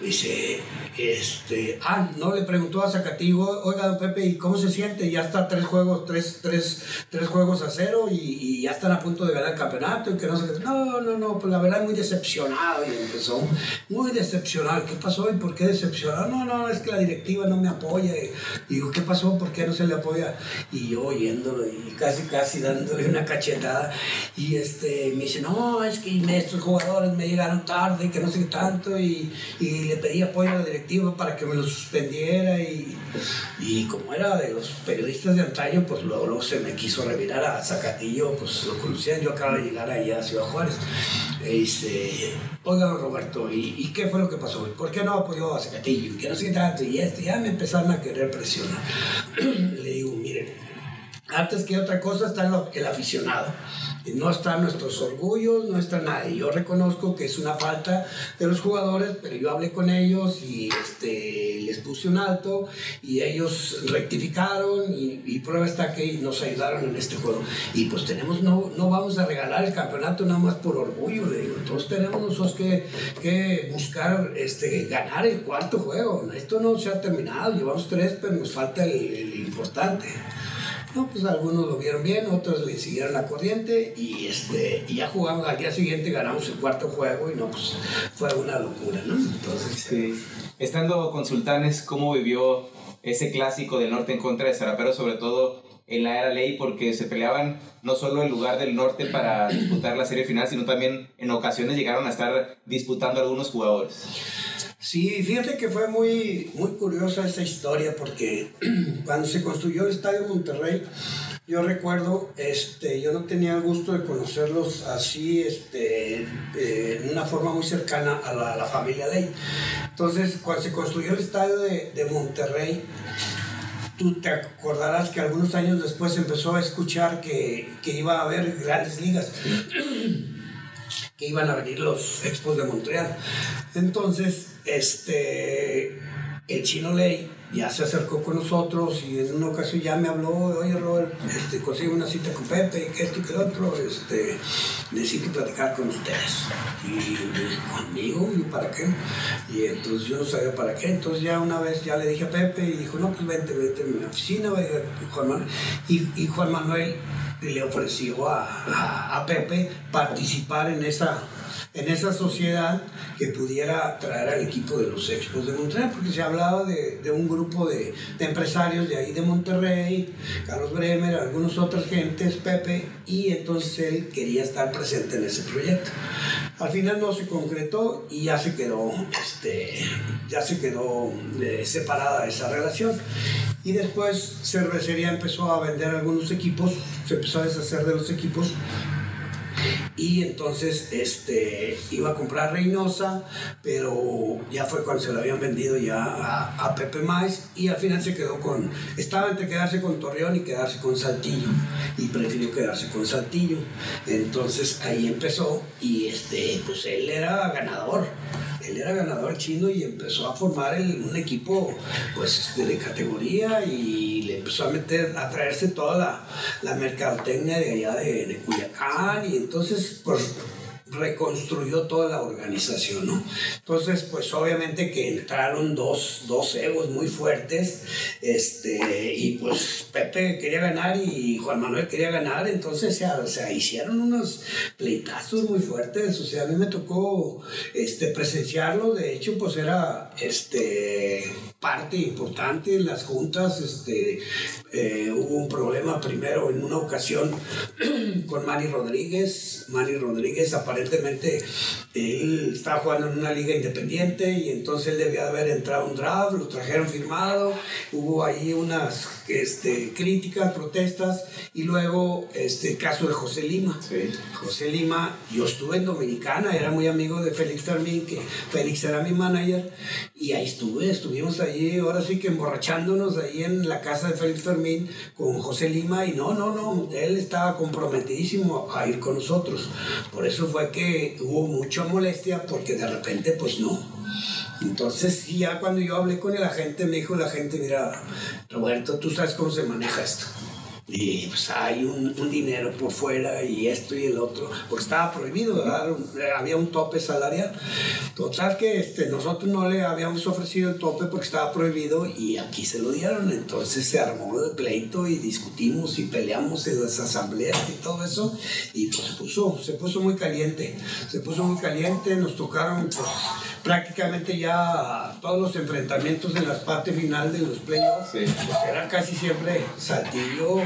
Dice, este, ah, no le preguntó a Zacativo, oiga, don Pepe, ¿y cómo se siente? Ya está tres juegos, tres, tres, tres juegos a cero y, y, ya están a punto de ganar el campeonato y que no qué. No, no, no, pues la verdad muy decepcionado y empezó, muy decepcionado. ¿Qué pasó y por qué decepcionado? No, no, es que la directiva no me apoya. Y digo, ¿qué pasó? ¿Por qué no se le apoya? Y yo oyéndolo y casi, casi dándole una cachetada. Y este, me dice, no, es que estos jugadores me llegaron tarde, que no sé qué tanto, y, y le pedí apoyo a la directiva para que me lo suspendiera y, y como era de los periodistas de antaño, pues luego, se me quiso revirar a Zacatillo, pues lo conocían, yo acabo de llegar allá a Ciudad Juárez. Y dice, oiga Roberto, ¿y, ¿y, qué fue lo que pasó? ¿Por qué no apoyó a Zacatillo? Que no sé tanto, y este, ya me empezaron a querer presionar. [clears throat] Le digo, miren, antes que otra cosa está el aficionado no están nuestros orgullos, no está nadie. Yo reconozco que es una falta de los jugadores, pero yo hablé con ellos y este, les puse un alto y ellos rectificaron y, prueba está que nos ayudaron en este juego. Y pues tenemos, no, no vamos a regalar el campeonato nada más por orgullo, le digo. Entonces tenemos nosotros que, que buscar este, ganar el cuarto juego. Esto no se ha terminado, llevamos tres, pero nos falta el importante. No, pues algunos lo vieron bien, otros le siguieron la corriente y, este, y ya jugamos al día siguiente, ganamos el cuarto juego y no, pues fue una locura, ¿no? Entonces, sí. Estando con Sultanes, ¿cómo vivió ese clásico del norte en contra de Zarapero, sobre todo en la era ley, porque se peleaban no solo el lugar del norte para disputar la serie final, sino también en ocasiones llegaron a estar disputando algunos jugadores? Sí, fíjate que fue muy, muy curiosa esa historia porque [clears throat] cuando se construyó el Estadio Monterrey, yo recuerdo, este, yo no tenía el gusto de conocerlos así, este, en una forma muy cercana a la, la familia Ley. Entonces, cuando se construyó el Estadio de, de Monterrey, tú te acordarás que algunos años después empezó a escuchar que, que iba a haber grandes ligas [clears throat] que iban a venir los Expos de Montreal. Entonces, este, el chino Ley ya se acercó con nosotros y en una ocasión ya me habló, oye Robert, este, consigo una cita con Pepe, que esto y que lo otro, este, necesito platicar con ustedes. Y conmigo, ¿y para qué? Y entonces yo no sabía para qué, entonces ya una vez ya le dije a Pepe y dijo, no, pues vente, vente a mi oficina, Juan Manuel. Y, y Juan Manuel le ofreció a, a, a Pepe participar en esa en esa sociedad que pudiera traer al equipo de los Expos de Montreal, porque se hablaba de, de un grupo de, de, empresarios de ahí de Monterrey, Carlos Bremer, algunos otras gentes, Pepe, y entonces él quería estar presente en ese proyecto. Al final no se concretó y ya se quedó, este, ya se quedó eh, separada esa relación. Y después Cervecería empezó a vender algunos equipos, se empezó a deshacer de los equipos y entonces este, iba a comprar Reynosa, pero ya fue cuando se lo habían vendido ya a, Pepe Mais y al final se quedó con, estaba entre quedarse con Torreón y quedarse con Saltillo y prefirió quedarse con Saltillo. Entonces ahí empezó y este, pues él era ganador él era ganador chino y empezó a formar el, un equipo pues de, de, categoría y le empezó a meter, a traerse toda la, la mercadotecnia de allá de, de Culiacán y entonces pues reconstruyó toda la organización, ¿no? Entonces, pues obviamente que entraron dos, dos egos muy fuertes, este, y pues Pepe quería ganar y Juan Manuel quería ganar, entonces se, o sea, hicieron unos pleitazos muy fuertes, o sea, a mí me tocó este, presenciarlo, de hecho, pues era, este, parte importante en las juntas, este, eh, hubo un problema primero en una ocasión [clears throat] con Manny Rodríguez, Manny Rodríguez aparentemente él estaba jugando en una liga independiente y entonces él debía haber entrado a un draft, lo trajeron firmado, hubo ahí unas este, críticas, protestas y luego este el caso de José Lima. Sí. José Lima, yo estuve en Dominicana, era muy amigo de Félix Fermín, que Félix era mi manager y ahí estuve, estuvimos ahí, ahora sí que emborrachándonos ahí en la casa de Félix Fermín con José Lima y no, no, no, él estaba comprometidísimo a ir con nosotros. Por eso fue que hubo mucha molestia porque de repente pues no. Entonces ya cuando yo hablé con el agente me dijo la gente, mira, Roberto, tú sabes cómo se maneja esto. Y pues hay un, dinero por fuera y esto y el otro, porque estaba prohibido, ¿verdad? había un tope salarial. Total que este, nosotros no le habíamos ofrecido el tope porque estaba prohibido y aquí se lo dieron. Entonces se armó el pleito y discutimos y peleamos en las asambleas y todo eso. Y pues puso, se puso muy caliente, se puso muy caliente, nos tocaron pues, prácticamente ya todos los enfrentamientos en la parte final de los playoffs. Sí. Pues eran casi siempre Saltillo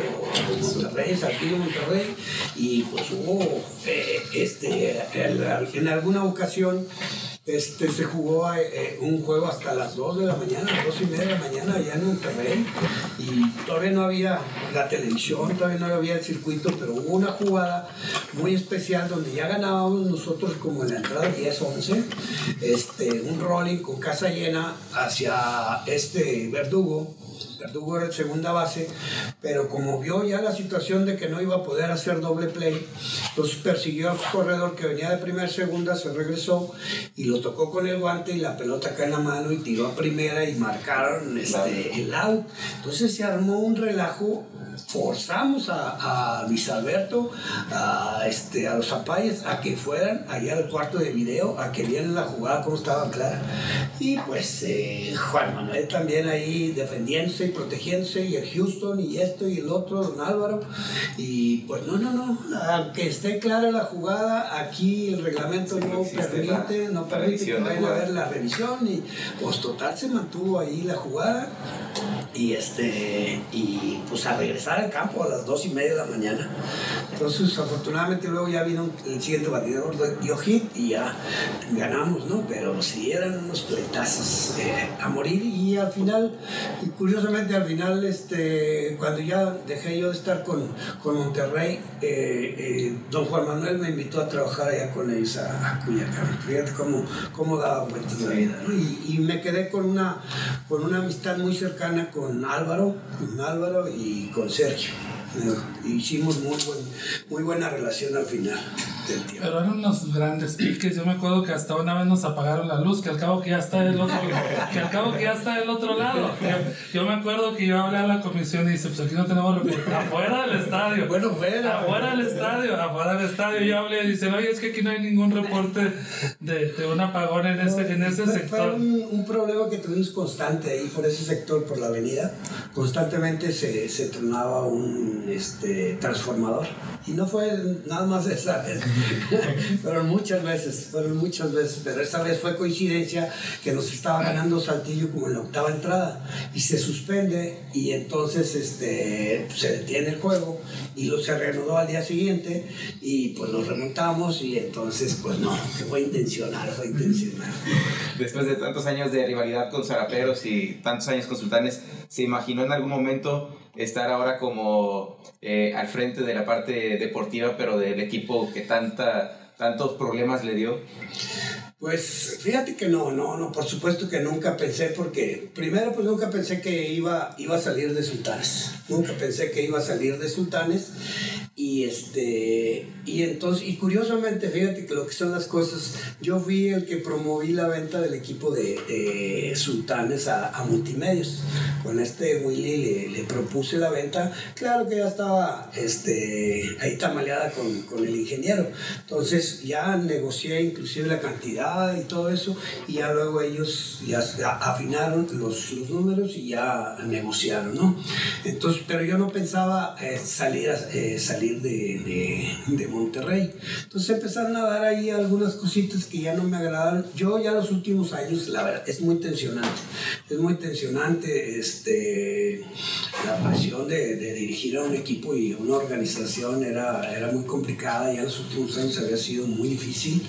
Monterrey, Saltillo, Monterrey, y pues hubo, eh, este, el, en alguna ocasión, este, se jugó eh, un juego hasta las 2 de la mañana, 2 y media de la mañana allá en Monterrey, y todavía no había la televisión, todavía no había el circuito, pero hubo una jugada muy especial donde ya ganábamos nosotros como en la entrada 10-11, este, un rolling con casa llena hacia este Verdugo, Verdugo era el segunda base, pero como vio ya la situación de que no iba a poder hacer doble play, entonces persiguió al corredor que venía de primera segunda, se regresó y lo tocó con el guante y la pelota cae en la mano y tiró a primera y marcaron este, el out. Entonces se armó un relajo forzamos a, a Luis Alberto, a, este, a los Zapayes, a que fueran allá al cuarto de video, a que vieran la jugada como estaba clara. Y pues eh, Juan Manuel también ahí defendiéndose y protegiéndose, y el Houston, y esto y el otro, don Álvaro. Y pues no, no, no, aunque esté clara la jugada, aquí el reglamento no, permite, no permite que vayan a ver la revisión, y pues total se mantuvo ahí la jugada. Y este, y pues a regresar al campo a las dos y media de la mañana. Entonces, afortunadamente, luego ya vino el siguiente batidor, dio hit y ya ganamos, ¿no? Pero sí eran unos pleitazos eh, a morir y al final, curiosamente al final, este, cuando ya dejé yo de estar con, con Monterrey, eh, eh, don Juan Manuel me invitó a trabajar allá con ellos a, a Culiacán. Fíjate cómo, cómo daba vueltas la vida, ¿no? Y, y me quedé con una, con una amistad muy cercana con Álvaro, con Álvaro y con Sergio. Hicimos muy, buen, muy buena relación al final del tiempo. Pero eran unos grandes piques. Yo me acuerdo que hasta una vez nos apagaron la luz, que al cabo que ya está del otro, que al cabo que ya está del otro lado. Yo, yo me acuerdo que yo hablé a la comisión y dice, pues aquí no tenemos reporte. Afuera del estadio. Bueno, fuera. Afuera del estadio, afuera del estadio. Yo hablé y dicen, oye, es que aquí no hay ningún reporte de, de un apagón en ese, en ese Fue- sector. Fue un, un problema que tuvimos constante ahí por ese sector, por la avenida. Constantemente se, se tronaba un este, transformador. Y no fue nada más esa vez. [laughs] fueron muchas veces, fueron muchas veces. Pero esta vez fue coincidencia que nos estaba ganando Saltillo como en la octava entrada. Y se suspende y entonces este, se detiene el juego y lo se reanudó al día siguiente y pues lo remontamos y entonces pues no, fue intencional, fue intencional. Después de tantos años de rivalidad con Zaraperos y tantos años con Sultanes, ¿se imaginó en algún momento estar ahora como eh, al frente de la parte deportiva, pero del equipo que tanta, tantos problemas le dio? Pues fíjate que no, no, no, por supuesto que nunca pensé, porque primero pues nunca pensé que iba, iba a salir de Sultanes, nunca pensé que iba a salir de Sultanes y este, y entonces, y curiosamente fíjate que lo que son las cosas, yo fui el que promoví la venta del equipo de, de Sultanes a, a Multimedios, con este Willy le, le propuse la venta, claro que ya estaba este, ahí tamaleada con, con el ingeniero, entonces ya negocié inclusive la cantidad y todo eso, y ya luego ellos ya afinaron los, los números y ya negociaron, ¿no? Entonces, pero yo no pensaba eh, salir, eh, salir de, de, de Monterrey. Entonces empezaron a dar ahí algunas cositas que ya no me agradaron. Yo ya los últimos años, la verdad, es muy tensionante. Es muy tensionante este, la presión de, de dirigir a un equipo y una organización era, era muy complicada. Ya en los últimos años había sido muy difícil.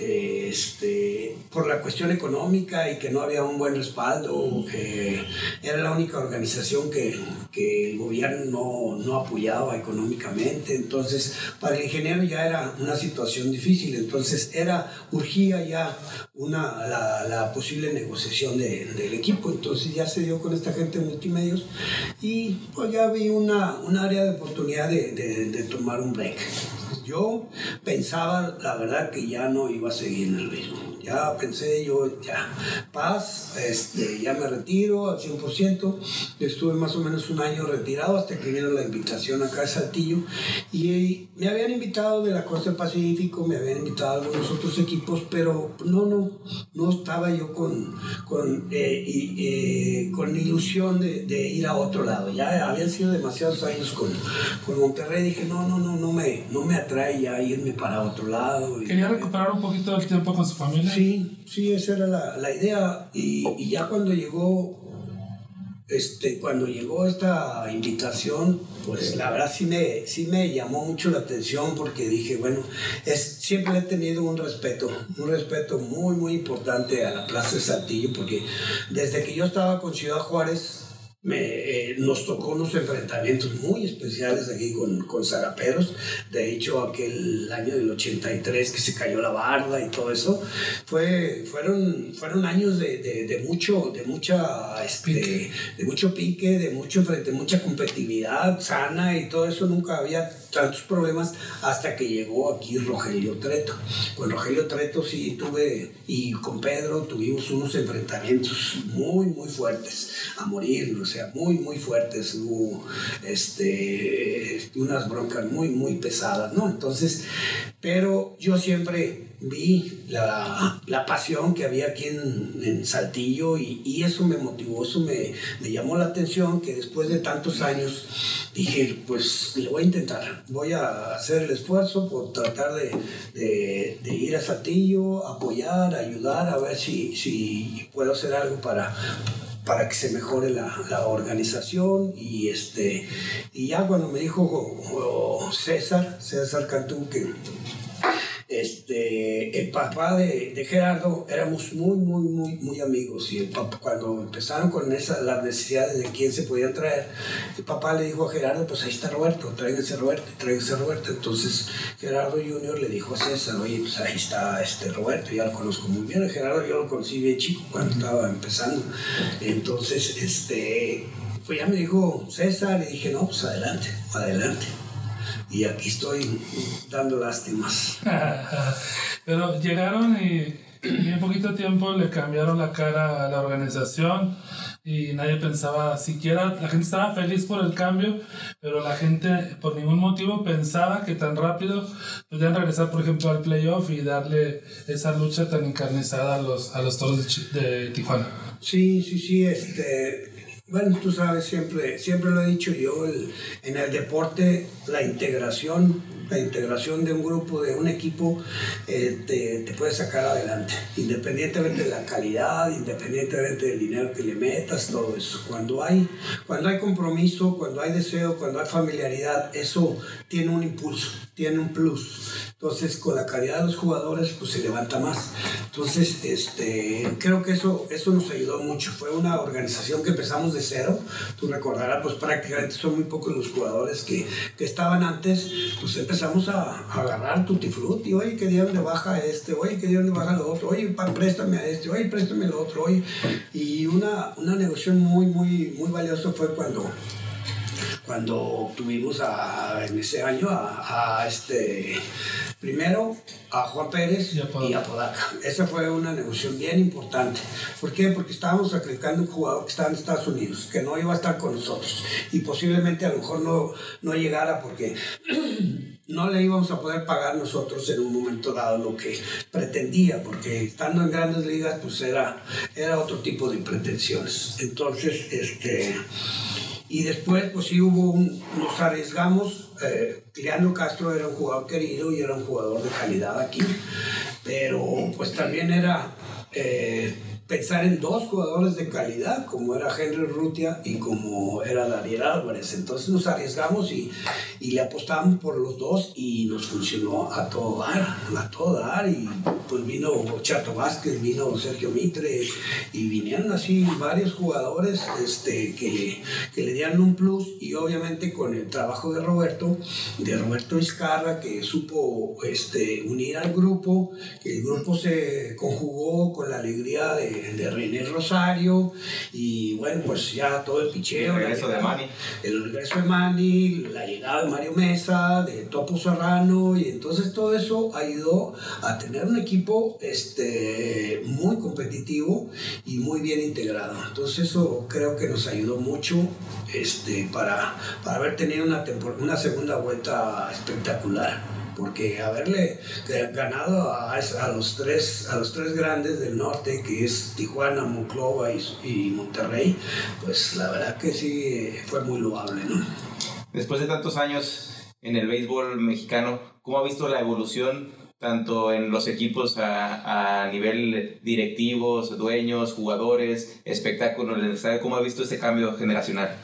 este, por la cuestión económica y que no había un buen respaldo. era la única organización que, que el gobierno no, no apoyaba económicamente. Entonces, para el ingeniero ya era una situación difícil. Entonces, era, urgía ya una, la, la posible negociación de- del equipo. Entonces, ya se dio con esta gente multimedios y pues ya vi una, un área de oportunidad de, de- de tomar un break. Yo pensaba, la verdad, que ya no iba a seguir en el mismo. Ya pensé, yo ya, paz, este, ya me retiro al 100%. Estuve más o menos un año retirado hasta que vino la invitación acá a Saltillo. Y me habían invitado de la costa del Pacífico, me habían invitado a algunos otros equipos, pero no, no, no estaba yo con, con, eh, y, eh, con ilusión de, de ir a otro lado. Ya habían sido demasiados años con, con Monterrey. Dije, no, no, no, no me, no me atrae ya irme para otro lado. Quería recuperar un poquito del tiempo con su familia. Sí, sí, esa era la, la idea. Y, y ya cuando llegó, este, cuando llegó esta invitación, pues la verdad sí me, sí me llamó mucho la atención porque dije, bueno, es, siempre he tenido un respeto, un respeto muy, muy importante a la Plaza de Saltillo porque desde que yo estaba con Ciudad Juárez, me, eh, nos tocó unos enfrentamientos muy especiales aquí con, con Zaraperos. De hecho, aquel año del 83 que se cayó la barda y todo eso, fue, fueron, fueron años de, de, de mucho, de mucha, este, Pique. de mucho pique, de mucho enfrente, mucha competitividad sana y todo eso. Nunca había tantos problemas hasta que llegó aquí Rogelio Treto. Con Rogelio Treto sí tuve, y con Pedro tuvimos unos enfrentamientos muy, muy fuertes, a morir, o sea, muy, muy fuertes. Hubo este, unas broncas muy, muy pesadas, ¿no? Entonces, pero yo siempre vi la, la pasión que había aquí en, en Saltillo y, y eso me motivó, eso me, me llamó la atención que después de tantos años dije, pues le voy a intentar, voy a hacer el esfuerzo por tratar de, de- ir a Saltillo, apoyar, ayudar, a ver si, si puedo hacer algo para para que se mejore la, la, organización. Y este y ya cuando me dijo oh, César César Cantú que este, el papá de, de, Gerardo éramos muy, muy, muy, muy amigos y el papá, cuando empezaron con esa, las necesidades de quién se podían traer, el papá le dijo a Gerardo, pues ahí está Roberto, tráiganse a Roberto, tráiganse a Roberto. Entonces Gerardo Junior le dijo a César, oye, pues ahí está este Roberto, ya lo conozco muy bien, a Gerardo yo lo conocí bien chico cuando estaba empezando. Entonces, este, pues ya me dijo César y dije, no, pues adelante, adelante y aquí estoy dando lástimas. [laughs] Pero llegaron y, en poquito tiempo le cambiaron la cara a la organización y nadie pensaba siquiera, la gente estaba feliz por el cambio, pero la gente por ningún motivo pensaba que tan rápido podían regresar, por ejemplo, al playoff y darle esa lucha tan encarnizada a los, a los toros de, de Tijuana. Sí, sí, sí, este bueno, tú sabes, siempre, siempre lo he dicho yo, en el deporte la integración, la integración de un grupo, de un equipo, eh, te, te, puede sacar adelante, independientemente de la calidad, independientemente del dinero que le metas, todo eso. Cuando hay, cuando hay compromiso, cuando hay deseo, cuando hay familiaridad, eso tiene un impulso, tiene un plus. Entonces, con la calidad de los jugadores, pues se levanta más. Entonces, este, creo que eso, eso nos ayudó mucho. Fue una organización que empezamos de cero. Tú recordarás, pues prácticamente son muy pocos los jugadores que, que estaban antes. Pues empezamos a, agarrar tutti frutti. Oye, ¿qué día donde baja este? Oye, ¿qué día donde baja lo otro? Oye, préstame a este. Oye, préstame lo otro. Oye. Y una, una negociación muy, muy, muy valiosa fue cuando cuando tuvimos a, en ese año a este primero a Juan Pérez y a, Podaca. Esa fue una negociación bien importante. ¿Por qué? Porque estábamos sacrificando un jugador que estaba en Estados Unidos, que no iba a estar con nosotros y posiblemente a lo mejor no, no llegara porque [clears throat] no le íbamos a poder pagar nosotros en un momento dado lo que pretendía, porque estando en grandes ligas pues era, era otro tipo de pretensiones. Entonces, este y después, pues sí hubo un, nos arriesgamos. Eh, Castro era un jugador querido y era un jugador de calidad aquí, pero pues también era eh, pensar en dos jugadores de calidad, como era Henry Rutia y como era Daniel Álvarez. Entonces nos arriesgamos y, y, le apostamos por los dos y nos funcionó a todo dar, a todo dar. Y pues vino Chato Vázquez, vino Sergio Mitre y vinieron así varios jugadores este, que, que le dieron un plus y obviamente con el trabajo de Roberto, de Roberto Vizcarra, que supo este, unir al grupo, que el grupo se conjugó con la alegría de de, René Rosario y bueno, pues ya todo el picheo. El regreso de Manny. El regreso de Manny, la llegada de Mario Mesa, de Topo Serrano y entonces todo eso ayudó a tener un equipo este, muy competitivo y muy bien integrado. Entonces eso creo que nos ayudó mucho este, para, para haber tenido una, una segunda vuelta espectacular porque haberle ganado a, los tres, a los tres grandes del norte, que es Tijuana, Monclova y, Monterrey, pues la verdad que sí fue muy loable, ¿no? Después de tantos años en el béisbol mexicano, ¿cómo ha visto la evolución tanto en los equipos a, a nivel directivos, dueños, jugadores, espectáculos, ¿cómo ha visto este cambio generacional?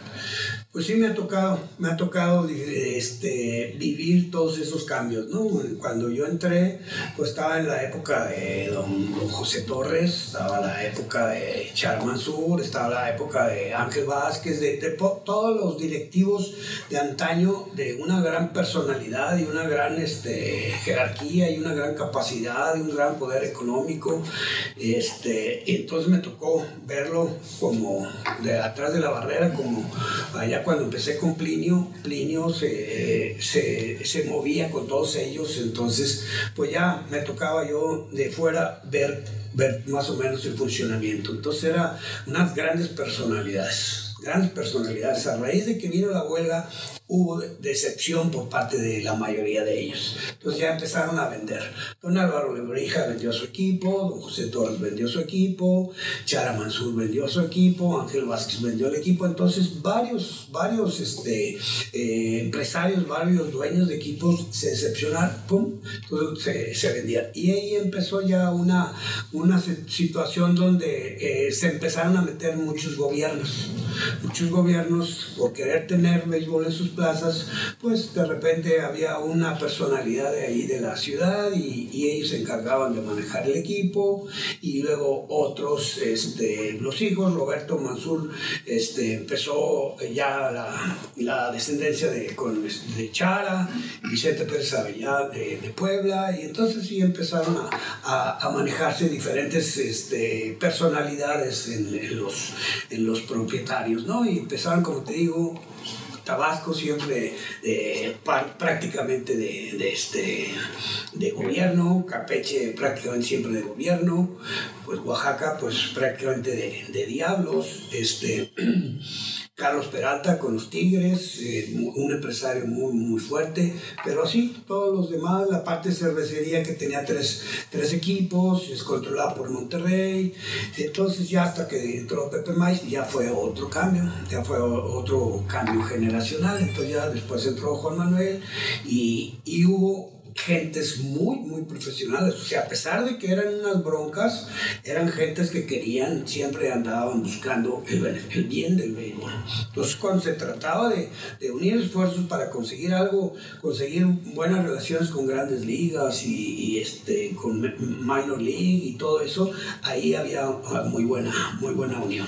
Pues sí me ha tocado, me ha tocado este, vivir todos esos cambios, ¿no? Cuando yo entré, pues estaba en la época de don, José Torres, estaba la época de Charman Sur, estaba la época de Ángel Vázquez, de, todos los directivos de antaño, de una gran personalidad y una gran este, jerarquía y una gran capacidad y un gran poder económico. Este, entonces me tocó verlo como de atrás de la barrera, como allá cuando empecé con Plinio, Plinio se, se, se, movía con todos ellos, entonces pues ya me tocaba yo de fuera ver, ver más o menos el funcionamiento. Entonces eran unas grandes personalidades grandes personalidades. A raíz de que vino la huelga, hubo decepción por parte de la mayoría de ellos. Entonces ya empezaron a vender. Don Álvaro Lebrija vendió su equipo, don José Torres vendió su equipo, Chara Mansur vendió su equipo, Ángel Vázquez vendió el equipo. Entonces varios, varios este, eh, empresarios, varios dueños de equipos se decepcionaron, ¡pum! Entonces se, se vendía. Y ahí empezó ya una, una situación donde eh, se empezaron a meter muchos gobiernos. Muchos gobiernos, por querer tener béisbol en sus plazas, pues de repente había una personalidad de ahí de la ciudad y, ellos se encargaban de manejar el equipo y luego otros, este, los hijos, Roberto Mansur, este, empezó ya la, descendencia de, con, de Chara, Vicente Pérez de, Puebla y entonces sí empezaron a, a, a manejarse diferentes este, personalidades en, en, los, en los propietarios, ¿no? Y empezaron, como te digo, Tabasco siempre eh, prácticamente de, de, este, de gobierno, Campeche prácticamente siempre de gobierno, pues Oaxaca pues prácticamente de, de diablos, este, [clears throat] Carlos Peralta con los Tigres, eh, un empresario muy, muy fuerte, pero así, todos los demás, la parte cervecería que tenía tres, tres equipos, es controlada por Monterrey, entonces ya hasta que entró Pepe Mais ya fue otro cambio, ya fue otro cambio generacional, entonces ya después entró Juan Manuel y, y hubo gentes muy, muy profesionales. O sea, a pesar de que eran unas broncas, eran gentes que querían, siempre andaban buscando el, el bien del béisbol. Entonces, cuando se trataba de, de, unir esfuerzos para conseguir algo, conseguir buenas relaciones con grandes ligas y, y, este, con minor league y todo eso, ahí había muy buena, muy buena unión.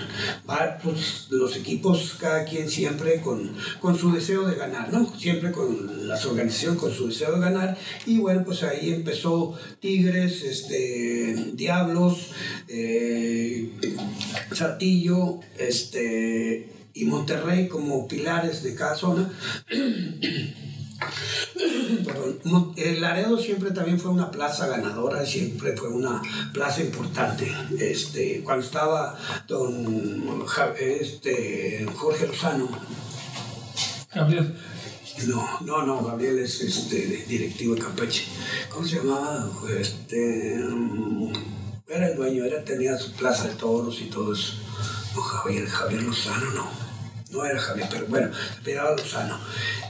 Pues, los equipos, cada quien siempre con, con su deseo de ganar, ¿no? Siempre con las organizaciones con su deseo de ganar y bueno, pues ahí empezó Tigres, este, Diablos, eh, este, y Monterrey como pilares de cada zona. [coughs] El Laredo siempre también fue una plaza ganadora, siempre fue una plaza importante. Este, cuando estaba don este, Jorge Lozano. Gabriel. No, no, no, Gabriel es este, directivo de Campeche. ¿Cómo se llamaba? Este, um, era el dueño, era, tenía su plaza de toros y todo eso. No, Javier, Javier Lozano, no. No era Javier, pero bueno, pegaba Lozano.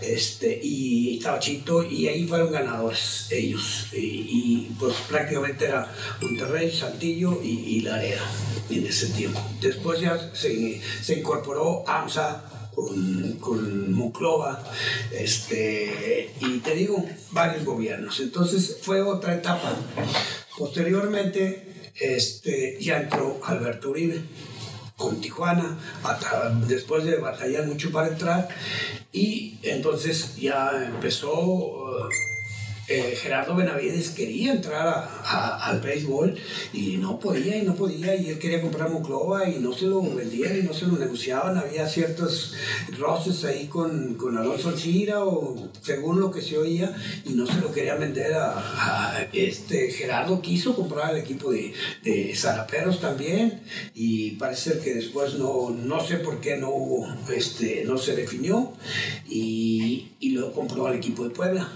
Este, y estaba Chito, y ahí fueron ganadores ellos. Y, pues prácticamente era Monterrey, Saltillo y, y Laredo en ese tiempo. Después ya se, se incorporó AMSA con, con Monclova, este, y te digo, varios gobiernos. Entonces fue otra etapa. Posteriormente, este, ya entró Alberto Uribe con Tijuana, después de batallar mucho para entrar, y entonces ya empezó eh, Gerardo Benavides quería entrar a, al béisbol y no podía y no podía y él quería comprar Monclova y no se lo vendían y no se lo negociaban, había ciertos roces ahí con, con Alonso Alcira o según lo que se oía y no se lo quería vender a, este Gerardo quiso comprar el equipo de, de Zaraperos también y parece que después no, no sé por qué no este, no se definió y, y lo compró al equipo de Puebla.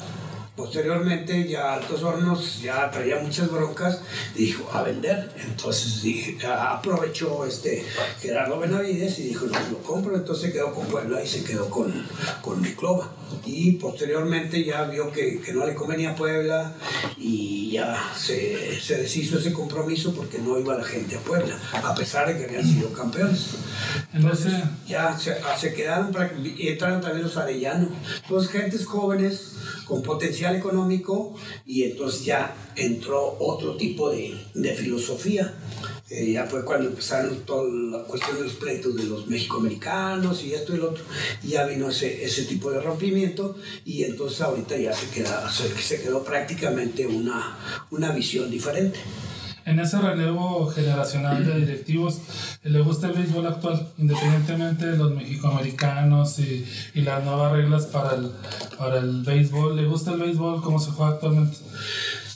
Posteriormente ya Altos Hornos ya traía muchas broncas dijo a vender. Entonces dije, aprovechó este Gerardo Benavides y dijo, no, lo compro. Entonces quedó con Puebla y se quedó con, con Miclova. Y posteriormente ya vio que, que no le convenía a Puebla y ya se, se, deshizo ese compromiso porque no iba la gente a Puebla, a pesar de que habían sido campeones. Entonces ya se, se quedaron y entraron también los arellanos. Entonces gentes jóvenes con potencial económico y entonces ya entró otro tipo de, de filosofía. Eh, ya fue cuando empezaron toda la cuestión de los pleitos de los mexicoamericanos y esto y lo otro, y ya vino ese, ese tipo de rompimiento y entonces ahorita ya se, queda, se, quedó prácticamente una, una visión diferente en ese relevo generacional de directivos, le gusta el béisbol actual, independientemente de los mexicoamericanos y, y las nuevas reglas para el, para el béisbol. ¿Le gusta el béisbol como se juega actualmente?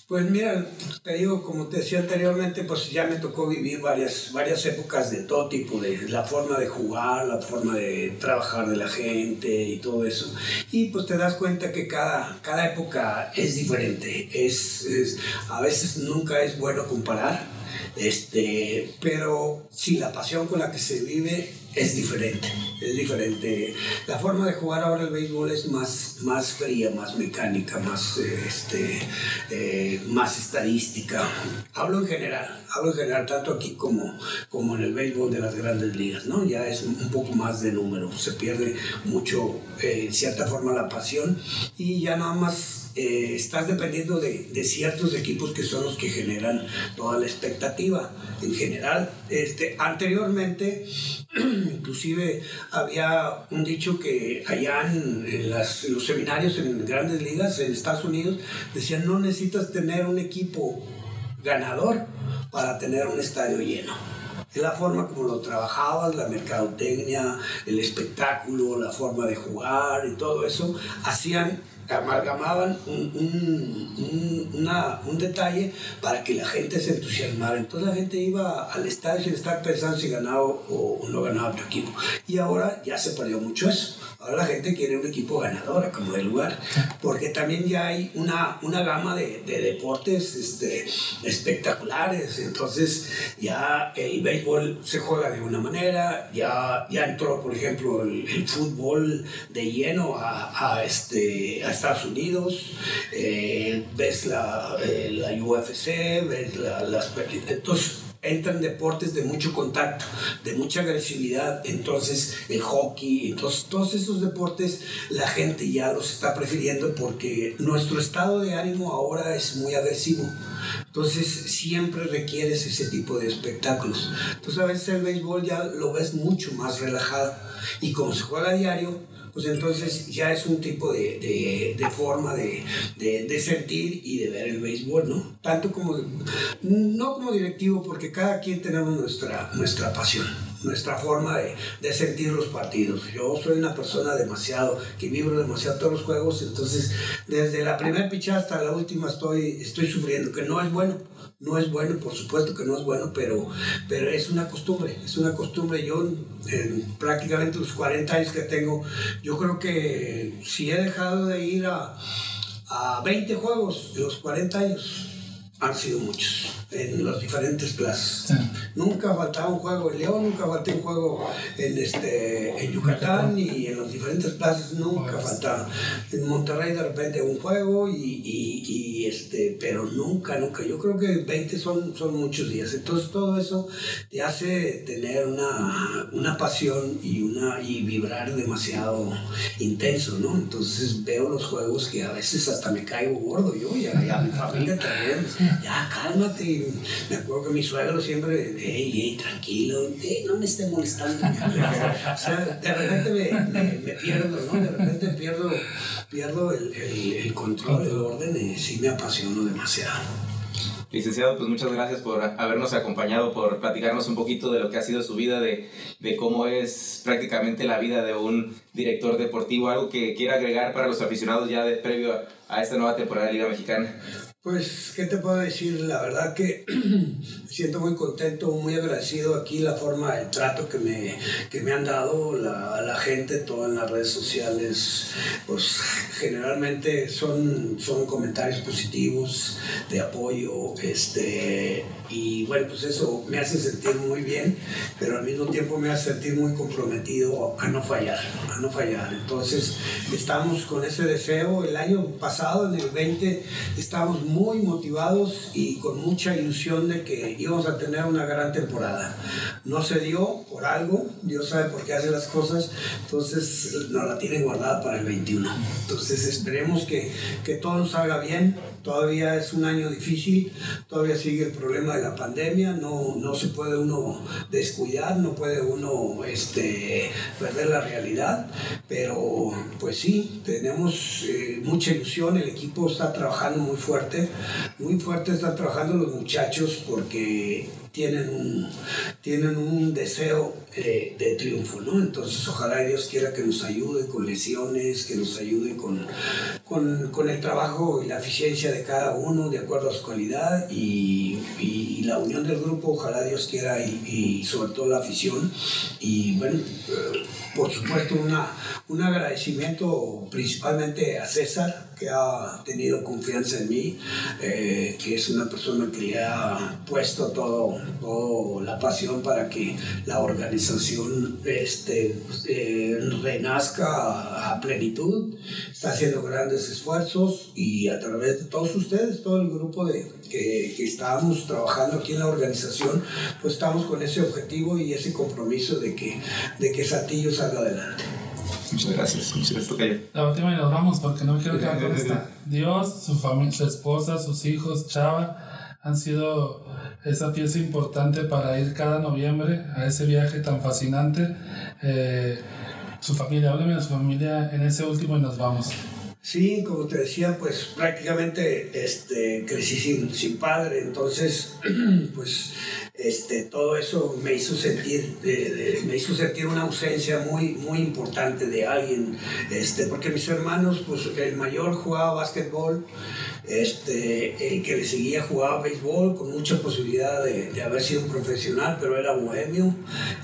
Pues mira, te digo, como te decía anteriormente, pues ya me tocó vivir varias, varias épocas de todo tipo, de la forma de jugar, la forma de trabajar de la gente y todo eso. Y pues te das cuenta que cada, cada época es diferente. Es, a veces nunca es bueno comparar, este, pero sí, la pasión con la que se vive es diferente, es diferente. La forma de jugar ahora el béisbol es más, más fría, más mecánica, más, este, eh, más estadística. Hablo en general, hablo en general, tanto aquí como, como en el béisbol de las grandes ligas, ¿no? Ya es un poco más de números, se pierde mucho, eh, en cierta forma, la pasión y ya nada más eh, estás dependiendo de, de, ciertos equipos que son los que generan toda la expectativa. En general, este, anteriormente, [clears throat] inclusive había un dicho que allá en, las, los seminarios en grandes ligas en Estados Unidos decían no necesitas tener un equipo ganador para tener un estadio lleno. Es la forma como lo trabajabas, la mercadotecnia, el espectáculo, la forma de jugar y todo eso, hacían amalgamaban un, un, una, un, detalle para que la gente se entusiasmara. Entonces la gente iba al estadio sin estar pensando si ganaba o no ganaba tu equipo. Y ahora ya se perdió mucho eso. Ahora la gente quiere un equipo ganador como de lugar, porque también ya hay una, una gama de, de deportes este, espectaculares. Entonces ya el béisbol se juega de una manera, ya, ya entró, por ejemplo, el, fútbol de lleno a, este, a Estados Unidos, eh, ves la, eh, la UFC, ves la, las... Entonces, entran deportes de mucho contacto, de mucha agresividad, entonces el hockey, entonces todos esos deportes la gente ya los está prefiriendo porque nuestro estado de ánimo ahora es muy agresivo. Entonces siempre requieres ese tipo de espectáculos. Entonces a veces el béisbol ya lo ves mucho más relajado y como se juega a diario, pues entonces ya es un tipo de, de, forma de, de, sentir y de ver el béisbol, ¿no? Tanto como, no como directivo, porque cada quien tenemos nuestra, nuestra pasión nuestra forma de, de, sentir los partidos. Yo soy una persona demasiado, que vibro demasiado todos los juegos, entonces desde la primera pichada hasta la última estoy, estoy sufriendo, que no es bueno no es bueno, por supuesto que no es bueno, pero, pero es una costumbre, es una costumbre. Yo en prácticamente los 40 años que tengo, yo creo que si he dejado de ir a, a 20 juegos en los 40 años, han sido muchos en las diferentes plazas. Nunca faltaba un juego en León, nunca falté un juego en, este, en Yucatán y en las diferentes plazas nunca pues. faltaba. En Monterrey de repente un juego y, y, este, pero nunca, nunca. Yo creo que 20 son, son muchos días. Entonces todo eso te hace tener una, una pasión y, una, y vibrar demasiado intenso, ¿no? Entonces veo los juegos que a veces hasta me caigo gordo yo y a, mi familia también. Ya, cálmate me acuerdo que mi suegro siempre, hey, hey, tranquilo, no me esté molestando. [laughs] o sea, de repente me, pierdo, ¿no? De repente pierdo, pierdo el, el, control, el orden y sí me apasiono demasiado. Licenciado, pues muchas gracias por habernos acompañado, por platicarnos un poquito de lo que ha sido su vida, de, de, cómo es prácticamente la vida de un director deportivo, algo que quiera agregar para los aficionados ya de, previo a, a esta nueva temporada de Liga Mexicana. Pues, ¿qué te puedo decir? La verdad que [clears throat] siento muy contento, muy agradecido aquí la forma, el trato que me, que me han dado la, la gente, todo en las redes sociales. Pues generalmente son, son comentarios positivos, de apoyo, este, y bueno, pues eso me hace sentir muy bien, pero al mismo tiempo me hace sentir muy comprometido a no fallar, a no fallar. Entonces, estamos con ese deseo. El año pasado, en el 20, estábamos muy motivados y con mucha ilusión de que íbamos a tener una gran temporada. No se dio por algo, Dios sabe por qué hace las cosas, entonces nos la tiene guardada para el 21. Entonces, esperemos que, que todo nos salga bien. Todavía es un año difícil, todavía sigue el problema de la pandemia, no, no se puede uno descuidar, no puede uno este, perder la realidad, pero pues sí, tenemos eh, mucha ilusión, el equipo está trabajando muy fuerte, muy fuerte están trabajando los muchachos porque tienen un, tienen un deseo eh, de triunfo, ¿no? Entonces ojalá Dios quiera que nos ayude con lesiones, que nos ayude con, con, el trabajo y la eficiencia de cada uno de acuerdo a su calidad y, y, la unión del grupo, ojalá Dios quiera y, y sobre todo la afición. Y bueno, por supuesto una, un agradecimiento principalmente a César, que ha tenido confianza en mí, eh, que es una persona que le ha puesto todo, todo la pasión para que la organización este, eh, renazca a plenitud. Está haciendo grandes esfuerzos y a través de todos ustedes, todo el grupo de, que, que estábamos trabajando aquí en la organización, pues estamos con ese objetivo y ese compromiso de que, de que Satillo salga adelante. Muchas gracias, muchas gracias, La última y nos vamos porque no quiero quedar con esta. [laughs] Dios, su familia, su esposa, sus hijos, Chava, han sido esa pieza importante para ir cada noviembre a ese viaje tan fascinante. Eh, su familia, háblame de su familia en ese último y nos vamos. Sí, como te decía, pues prácticamente este, crecí sin, sin padre, entonces [clears throat] pues este, todo eso me hizo sentir, me hizo sentir una ausencia muy, muy importante de alguien, este, porque mis hermanos, pues el mayor jugaba básquetbol, este, el que le seguía jugaba béisbol con mucha posibilidad de, de, haber sido un profesional, pero era bohemio,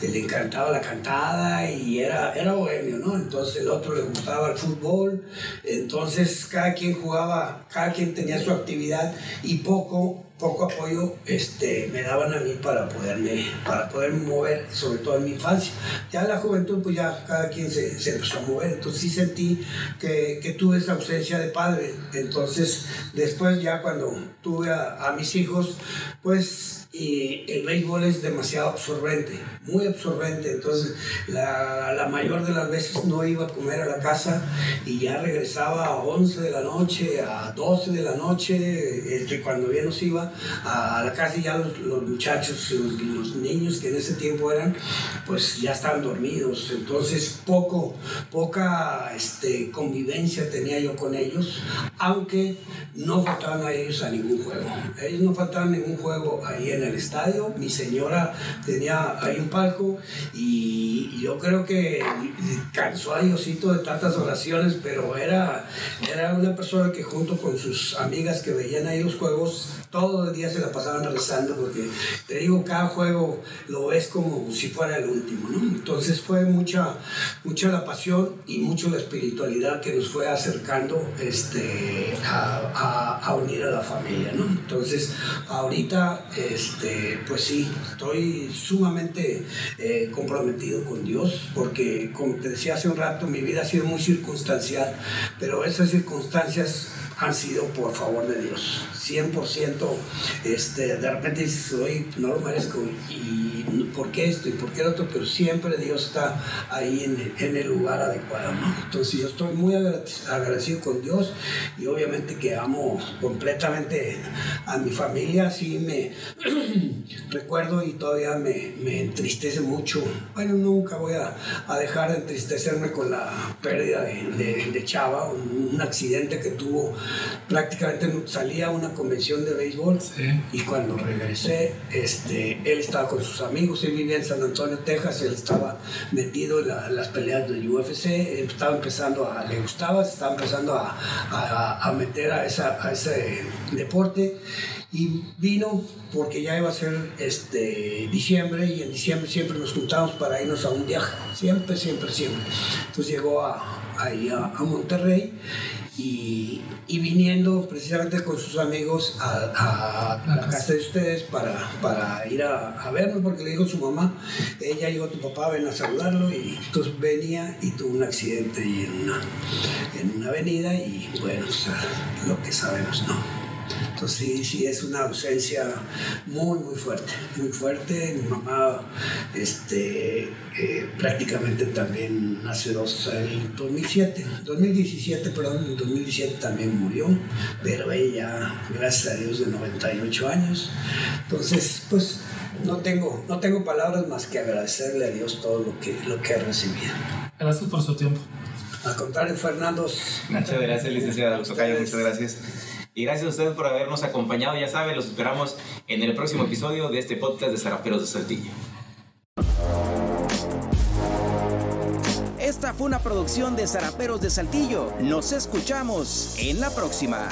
le encantaba la cantada y era, era bohemio, ¿no? Entonces el otro le gustaba el fútbol, entonces cada quien jugaba, cada quien tenía su actividad y poco poco apoyo este, me daban a mí para poderme, para poder mover, sobre todo en mi infancia. Ya en la juventud, pues ya cada quien se, se empezó a mover, entonces sí sentí que, que, tuve esa ausencia de padre. Entonces, después ya cuando tuve a, a mis hijos, pues y el béisbol es demasiado absorbente, muy absorbente. Entonces, la, la, mayor de las veces no iba a comer a la casa y ya regresaba a 11 de la noche, a 12 de la noche, este, cuando bien nos iba a, la casa y ya los, los muchachos, los, los, niños que en ese tiempo eran, pues ya estaban dormidos. Entonces, poco, poca este, convivencia tenía yo con ellos, aunque no faltaban a ellos a ningún juego. Ellos no faltaban ningún juego ahí en en el estadio, mi señora tenía ahí un palco y, yo creo que cansó a Diosito de tantas oraciones, pero era, era una persona que junto con sus amigas que veían ahí los juegos, todo el día se la pasaban rezando porque te digo, cada juego lo ves como si fuera el último, ¿no? Entonces fue mucha, mucha la pasión y mucho la espiritualidad que nos fue acercando este, a, a, unir a la familia, ¿no? Entonces ahorita... Este, este, pues sí, estoy sumamente eh, comprometido con Dios, porque como te decía hace un rato, mi vida ha sido muy circunstancial, pero esas circunstancias han sido por favor de Dios. 100%, este, de repente dices, no lo merezco, y por qué esto y por qué el otro, pero siempre Dios está ahí en el, lugar adecuado. Entonces yo estoy muy agradecido con Dios y obviamente que amo completamente a mi familia, sí me [clears throat] recuerdo y todavía me, me, entristece mucho. Bueno, nunca voy a, a, dejar de entristecerme con la pérdida de, de, Chava, un accidente que tuvo prácticamente salía a una convención de béisbol y cuando regresé, este, él estaba con sus amigos, él vivía en San Antonio, Texas, él estaba metido en, las peleas del UFC, estaba empezando a, le gustaba, estaba empezando a, a, a meter a, esa, a ese deporte y vino porque ya iba a ser este, diciembre y en diciembre siempre nos juntamos para irnos a un viaje, siempre, siempre, siempre. Entonces llegó a, ahí a, a Monterrey y, y, viniendo precisamente con sus amigos a, a la casa de ustedes para, para ir a, a, vernos, porque le dijo su mamá, ella llegó tu papá, ven a saludarlo, y entonces venía y tuvo un accidente ahí en una, en una avenida y bueno, lo que sabemos, ¿no? Entonces sí, sí es una ausencia muy, muy fuerte, muy fuerte. Mi mamá este, eh, prácticamente también hace dos, en 2007, 2017, perdón, en 2017 también murió, pero ella, gracias a Dios, de 98 años. Entonces, pues no tengo, no tengo palabras más que agradecerle a Dios todo lo que, lo que he recibido. Gracias por su tiempo. Al contrario, Fernando. Muchas gracias, licenciada Muchas gracias. Y gracias a ustedes por habernos acompañado. Ya saben, los esperamos en el próximo episodio de este podcast de Zaraperos de Saltillo. Esta fue una producción de Zaraperos de Saltillo. Nos escuchamos en la próxima.